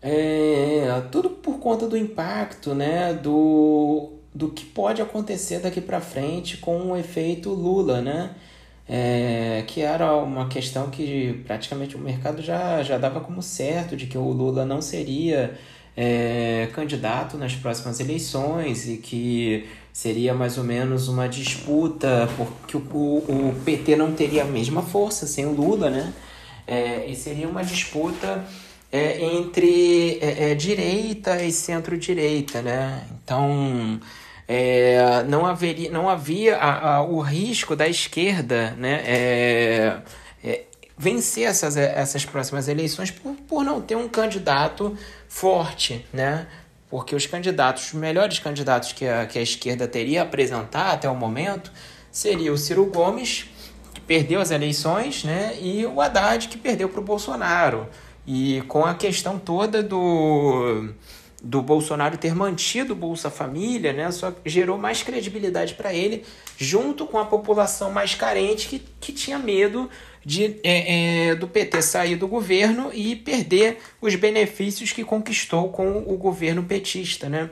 É, tudo por conta do impacto, né? Do, do que pode acontecer daqui para frente com o efeito Lula, né? É, que era uma questão que praticamente o mercado já, já dava como certo de que o Lula não seria é, candidato nas próximas eleições e que seria mais ou menos uma disputa, porque o, o, PT não teria a mesma força sem o Lula, né? É, e seria uma disputa é, entre é, é, direita e centro-direita, né? Então é, não haveria, não havia a, a, o risco da esquerda, né? É, é, vencer essas, essas próximas eleições por, por não ter um candidato forte, né? Porque os candidatos, os melhores candidatos que a, que a esquerda teria a apresentar até o momento seria o Ciro Gomes, que perdeu as eleições, né? E o Haddad, que perdeu para o Bolsonaro. E com a questão toda do, do Bolsonaro ter mantido o Bolsa Família, né, só gerou mais credibilidade para ele, junto com a população mais carente que, que tinha medo de, é, é, do PT sair do governo e perder os benefícios que conquistou com o governo petista. Né?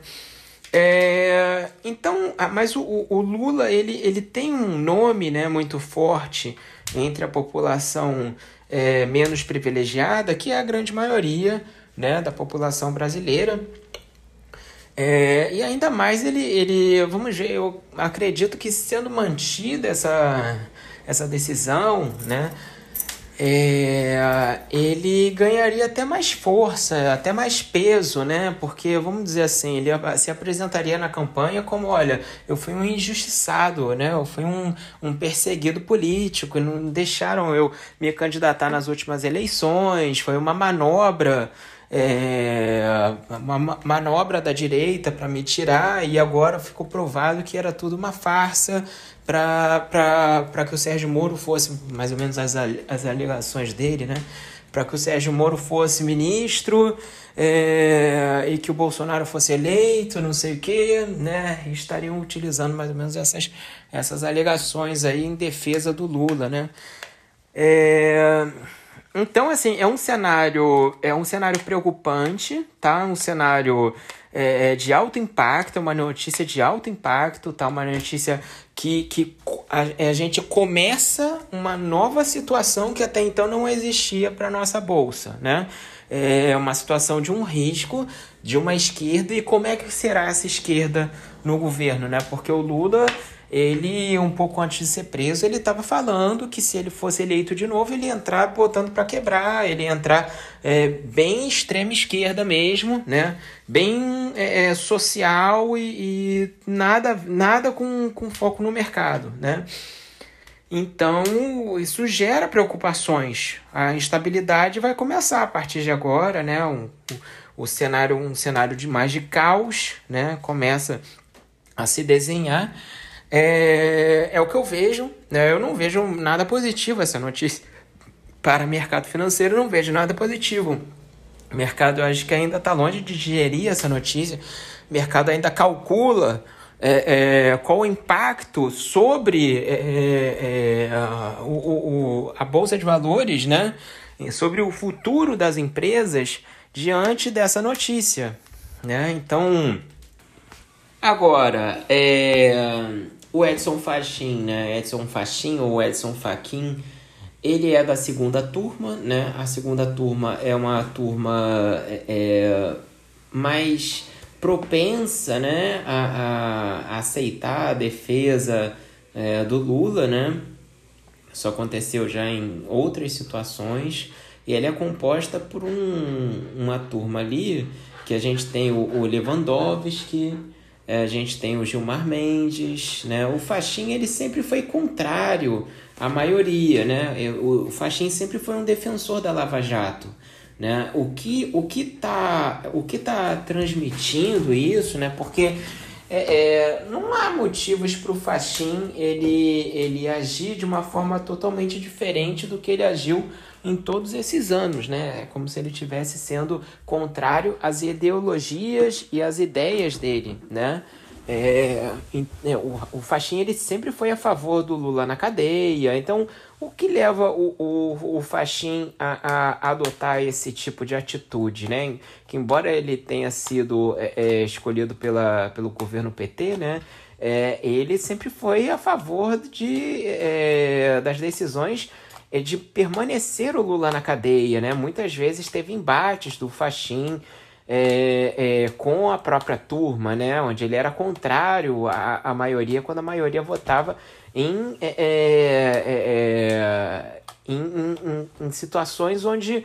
É, então, mas o, o Lula ele, ele tem um nome né, muito forte entre a população é, menos privilegiada, que é a grande maioria né, da população brasileira. É, e ainda mais ele, ele, vamos ver, eu acredito que sendo mantida essa, essa decisão, né, é, ele ganharia até mais força, até mais peso, né? Porque, vamos dizer assim, ele se apresentaria na campanha como, olha, eu fui um injustiçado, né? Eu fui um, um perseguido político, não deixaram eu me candidatar nas últimas eleições, foi uma manobra é, uma manobra da direita para me tirar e agora ficou provado que era tudo uma farsa para que o Sérgio Moro fosse, mais ou menos as, as alegações dele, né? Para que o Sérgio Moro fosse ministro é, e que o Bolsonaro fosse eleito, não sei o quê, né? Estariam utilizando mais ou menos essas, essas alegações aí em defesa do Lula, né? É, então, assim, é um cenário, é um cenário preocupante, tá? Um cenário é, é, de alto impacto, é uma notícia de alto impacto, tá? Uma notícia que, que a, a gente começa uma nova situação que até então não existia para nossa bolsa, né? É uma situação de um risco de uma esquerda e como é que será essa esquerda no governo, né? Porque o Lula ele, um pouco antes de ser preso, ele estava falando que se ele fosse eleito de novo, ele ia entrar botando para quebrar, ele ia entrar é, bem extrema esquerda mesmo, né? bem é, é, social e, e, nada, nada com, com foco no mercado. Né? Então, isso gera preocupações. A instabilidade vai começar a partir de agora, né? Um, o cenário, um cenário de mais de caos, né? Começa a se desenhar é, é o que eu vejo. Né? Eu não vejo nada positivo essa notícia. Para o mercado financeiro, não vejo nada positivo. O mercado, acho que ainda está longe de digerir essa notícia. O mercado ainda calcula é, é, qual o impacto sobre é, é, é a, o, o, a Bolsa de Valores, né? sobre o futuro das empresas diante dessa notícia. Né? Então, agora, é, o Edson Fachin, né? Edson Fachin ou Edson Fachin, ele é da segunda turma, né? A segunda turma é uma turma é, é mais propensa, né? A, a, aceitar a defesa é, do Lula, né? Isso aconteceu já em outras situações. E ela é composta por um, uma turma ali que a gente tem o, o Lewandowski, a gente tem o Gilmar Mendes, né? O Faxin, ele sempre foi contrário à maioria, né? O Faxin sempre foi um defensor da Lava Jato, né? O que o que tá o que tá transmitindo isso, né? Porque é, é, não há motivos para o Faxin ele, ele agir de uma forma totalmente diferente do que ele agiu em todos esses anos, né? É como se ele estivesse sendo contrário às ideologias e às ideias dele, né? É, é, o, o Faxin ele sempre foi a favor do Lula na cadeia, então o que leva o, o, o Faxin a, a, adotar esse tipo de atitude, né? Que embora ele tenha sido é, é escolhido pela, pelo governo PT, né? É, ele sempre foi a favor de, é, das decisões é de permanecer o Lula na cadeia, né? Muitas vezes teve embates do Faxin é, é, com a própria turma, né? Onde ele era contrário à, à maioria, quando a maioria votava em, é, é, é, é em, em, em, situações onde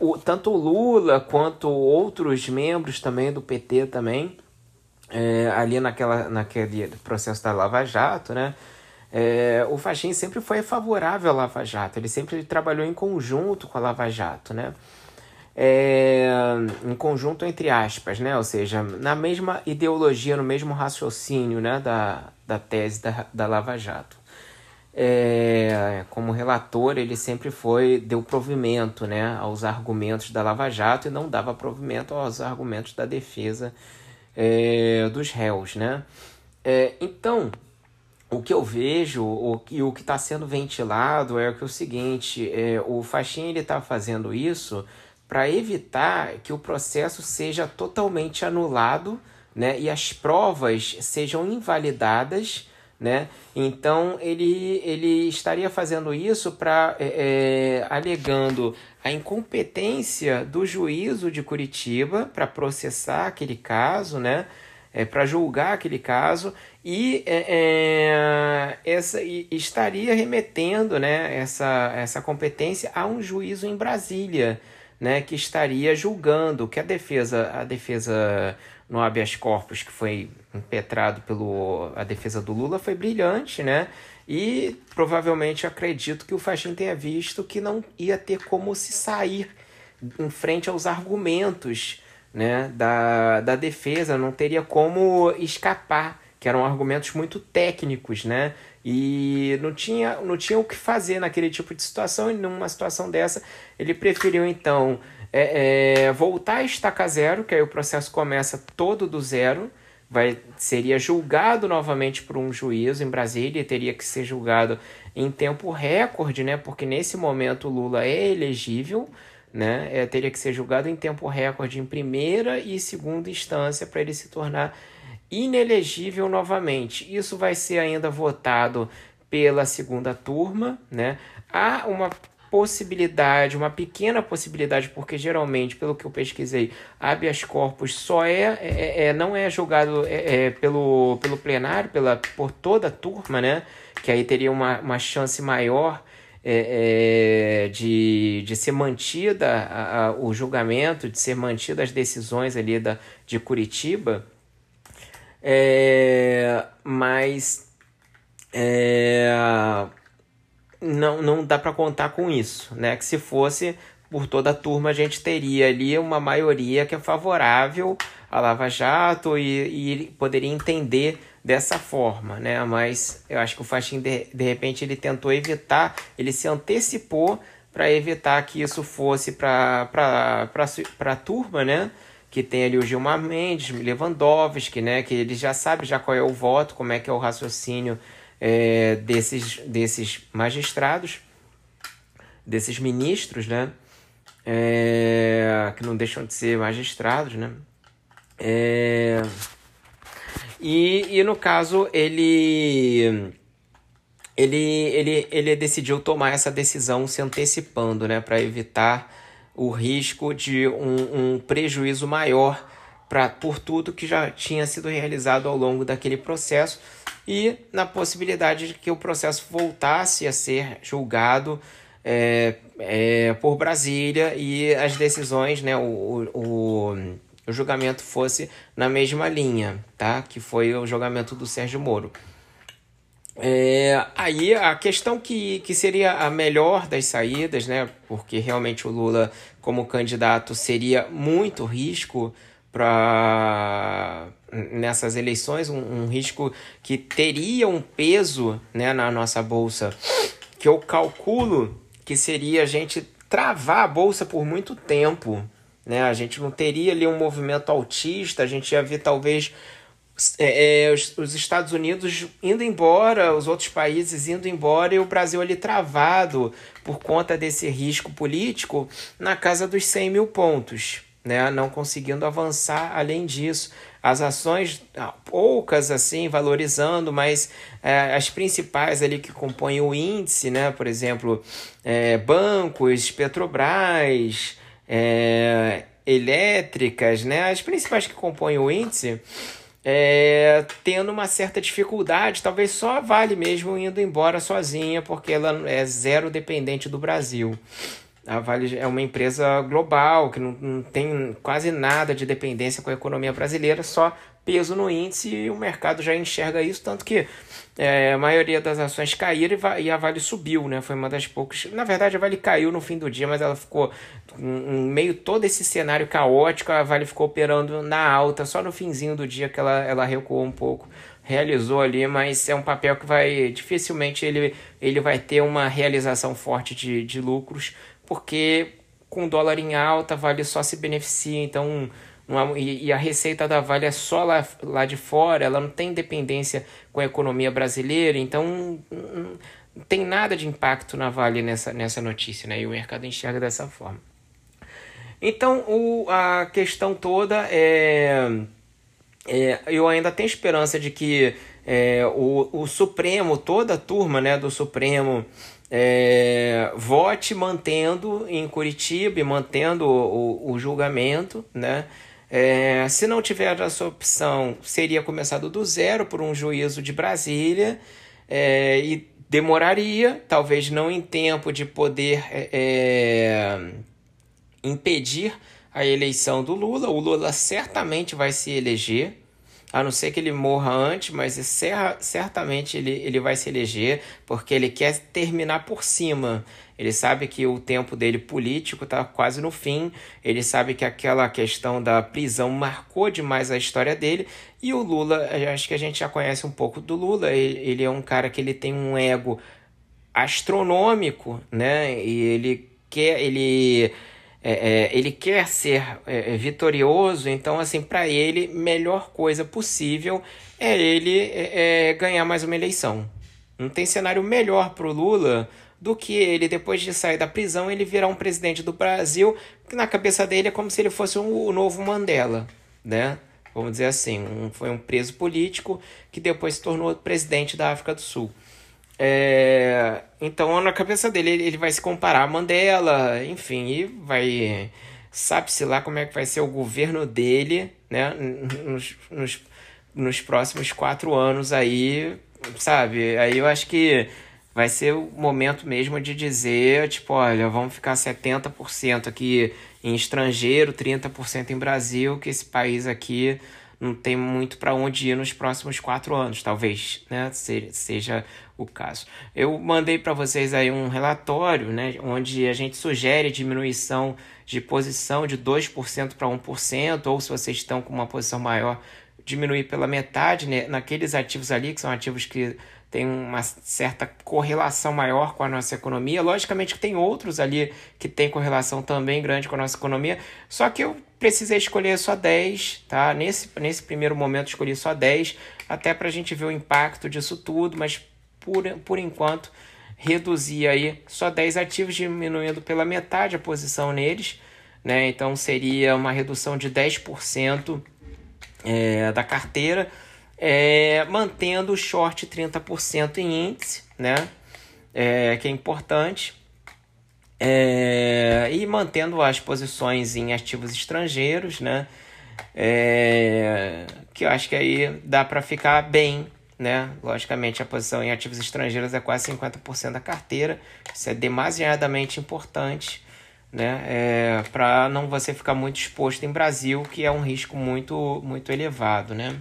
o, tanto o Lula quanto outros membros também do PT também, ali naquela, naquele processo da Lava Jato, né? É, o Fachin sempre foi favorável à Lava Jato, ele sempre trabalhou em conjunto com a Lava Jato, né? É, em conjunto entre aspas, né? Ou seja, na mesma ideologia, no mesmo raciocínio, né? Da, da tese da, da Lava Jato. É, como relator, ele sempre foi deu provimento, né? Aos argumentos da Lava Jato e não dava provimento aos argumentos da defesa é, dos réus, né? É, então, o que eu vejo o, e o que está sendo ventilado é, que é o seguinte: é, o Faxin está fazendo isso para evitar que o processo seja totalmente anulado né, e as provas sejam invalidadas. Né? Então ele, ele estaria fazendo isso para é, é, alegando a incompetência do juízo de Curitiba para processar aquele caso, né? É, para julgar aquele caso e é, é, essa e estaria remetendo né, essa, essa competência a um juízo em Brasília, né, que estaria julgando que a defesa a defesa no habeas corpus que foi impetrado pelo a defesa do Lula foi brilhante, né? E provavelmente acredito que o Faxin tenha visto que não ia ter como se sair em frente aos argumentos né, da, da defesa, não teria como escapar que eram argumentos muito técnicos, né? E não tinha, não tinha o que fazer naquele tipo de situação, e numa situação dessa, ele preferiu então é, é, voltar a estaca zero, que aí o processo começa todo do zero, vai, seria julgado novamente por um juiz em Brasília, e teria que ser julgado em tempo recorde, né? Porque nesse momento o Lula é elegível, né? É, teria que ser julgado em tempo recorde em primeira e segunda instância para ele se tornar inelegível novamente. Isso vai ser ainda votado pela segunda turma, né? Há uma possibilidade, uma pequena possibilidade, porque geralmente, pelo que eu pesquisei, habeas corpus só é, é, é não é julgado é, é, pelo, pelo plenário, pela, por toda a turma, né? Que aí teria uma, uma chance maior é, é, de, de ser mantida a, a, o julgamento, de ser mantida as decisões ali da, de Curitiba. É, mas é, não, não dá para contar com isso, né? Que se fosse por toda a turma, a gente teria ali uma maioria que é favorável à Lava Jato e, e poderia entender dessa forma, né? Mas eu acho que o Faxin, de, de repente, ele tentou evitar, ele se antecipou para evitar que isso fosse para a turma, né? que tem ali o Gilmar Mendes, Lewandowski, né, que ele já sabe já qual é o voto, como é que é o raciocínio é, desses, desses magistrados, desses ministros, né, é, que não deixam de ser magistrados, né, é, e, e no caso ele ele, ele, ele decidiu tomar essa decisão se antecipando, né, para evitar o risco de um, um prejuízo maior pra, por tudo que já tinha sido realizado ao longo daquele processo e na possibilidade de que o processo voltasse a ser julgado é, é, por Brasília e as decisões, né, o, o, o julgamento fosse na mesma linha, tá? que foi o julgamento do Sérgio Moro. É, aí a questão que, que seria a melhor das saídas, né? Porque realmente o Lula, como candidato, seria muito risco para nessas eleições, um, um, risco que teria um peso né, na nossa bolsa, que eu calculo que seria a gente travar a bolsa por muito tempo. Né? A gente não teria ali um movimento altista, a gente ia ver talvez é, é, os, os, Estados Unidos indo embora, os outros países indo embora e o Brasil ali travado por conta desse risco político na casa dos 100 mil pontos, né? não conseguindo avançar além disso. As ações, ah, poucas assim, valorizando, mas é, as principais ali que compõem o índice, né? por exemplo, é, bancos, Petrobras, é, elétricas, né? as principais que compõem o índice é, tendo uma certa dificuldade, talvez só Vale mesmo indo embora sozinha, porque ela é zero dependente do Brasil. A Vale é uma empresa global que não, não tem quase nada de dependência com a economia brasileira, só peso no índice e o mercado já enxerga isso, tanto que é, a maioria das ações caíram e, a Vale subiu, né? Foi uma das poucas. Na verdade, a Vale caiu no fim do dia, mas ela ficou em meio todo esse cenário caótico, a Vale ficou operando na alta, só no finzinho do dia que ela, ela recuou um pouco. Realizou ali, mas é um papel que vai dificilmente ele, ele vai ter uma realização forte de, de lucros, porque com dólar em alta, Vale só se beneficia. Então, e, e, a receita da Vale é só lá, lá de fora, ela não tem dependência com a economia brasileira, então não, não tem nada de impacto na Vale nessa, nessa notícia, né? E o mercado enxerga dessa forma. Então, o, a questão toda é, é. Eu ainda tenho esperança de que é, o, o Supremo, toda a turma né, do Supremo, é, vote mantendo em Curitiba e mantendo o, o, julgamento, né? É, se não tiver essa opção, seria começado do zero por um juízo de Brasília é, e demoraria, talvez não em tempo de poder é, é impedir a eleição do Lula. O Lula certamente vai se eleger, a não ser que ele morra antes, mas certamente ele, ele vai se eleger, porque ele quer terminar por cima. Ele sabe que o tempo dele político está quase no fim, ele sabe que aquela questão da prisão marcou demais a história dele, e o Lula, acho que a gente já conhece um pouco do Lula, ele, ele é um cara que ele tem um ego astronômico, né? E ele quer, ele é, é, ele quer ser é, é vitorioso, então, assim, para ele, melhor coisa possível é ele é, é, ganhar mais uma eleição. Não tem cenário melhor para o Lula do que ele, depois de sair da prisão, ele virar um presidente do Brasil, que na cabeça dele é como se ele fosse um, o novo Mandela, né? Vamos dizer assim, um, foi um preso político que depois se tornou presidente da África do Sul. É, então, na cabeça dele, ele vai se comparar a Mandela, enfim, e vai. Sabe-se lá como é que vai ser o governo dele, né? Nos, nos, nos próximos quatro anos aí, sabe? Aí eu acho que vai ser o momento mesmo de dizer, tipo, olha, vamos ficar 70% aqui em estrangeiro, 30% em Brasil, que esse país aqui não tem muito para onde ir nos próximos quatro anos, talvez, né? Seja o caso. Eu mandei para vocês aí um relatório, né, onde a gente sugere diminuição de posição de 2% para 1%, ou se vocês estão com uma posição maior, diminuir pela metade, né, naqueles ativos ali, que são ativos que têm uma certa correlação maior com a nossa economia. Logicamente que tem outros ali que têm correlação também grande com a nossa economia, só que eu precisei escolher só 10, tá? Nesse, nesse primeiro momento escolhi só 10, até para a gente ver o impacto disso tudo, mas por, por enquanto, reduzir aí só 10 ativos, diminuindo pela metade a posição neles. Né? Então seria uma redução de 10% é, da carteira, é, mantendo o short 30% em índice, né? É, que é importante. É, e mantendo as posições em ativos estrangeiros, né? É, que eu acho que aí dá para ficar bem né? Logicamente, a posição em ativos estrangeiros é quase 50% da carteira. Isso é demasiadamente importante, né? É, para não você ficar muito exposto em Brasil, que é um risco muito, muito elevado, né?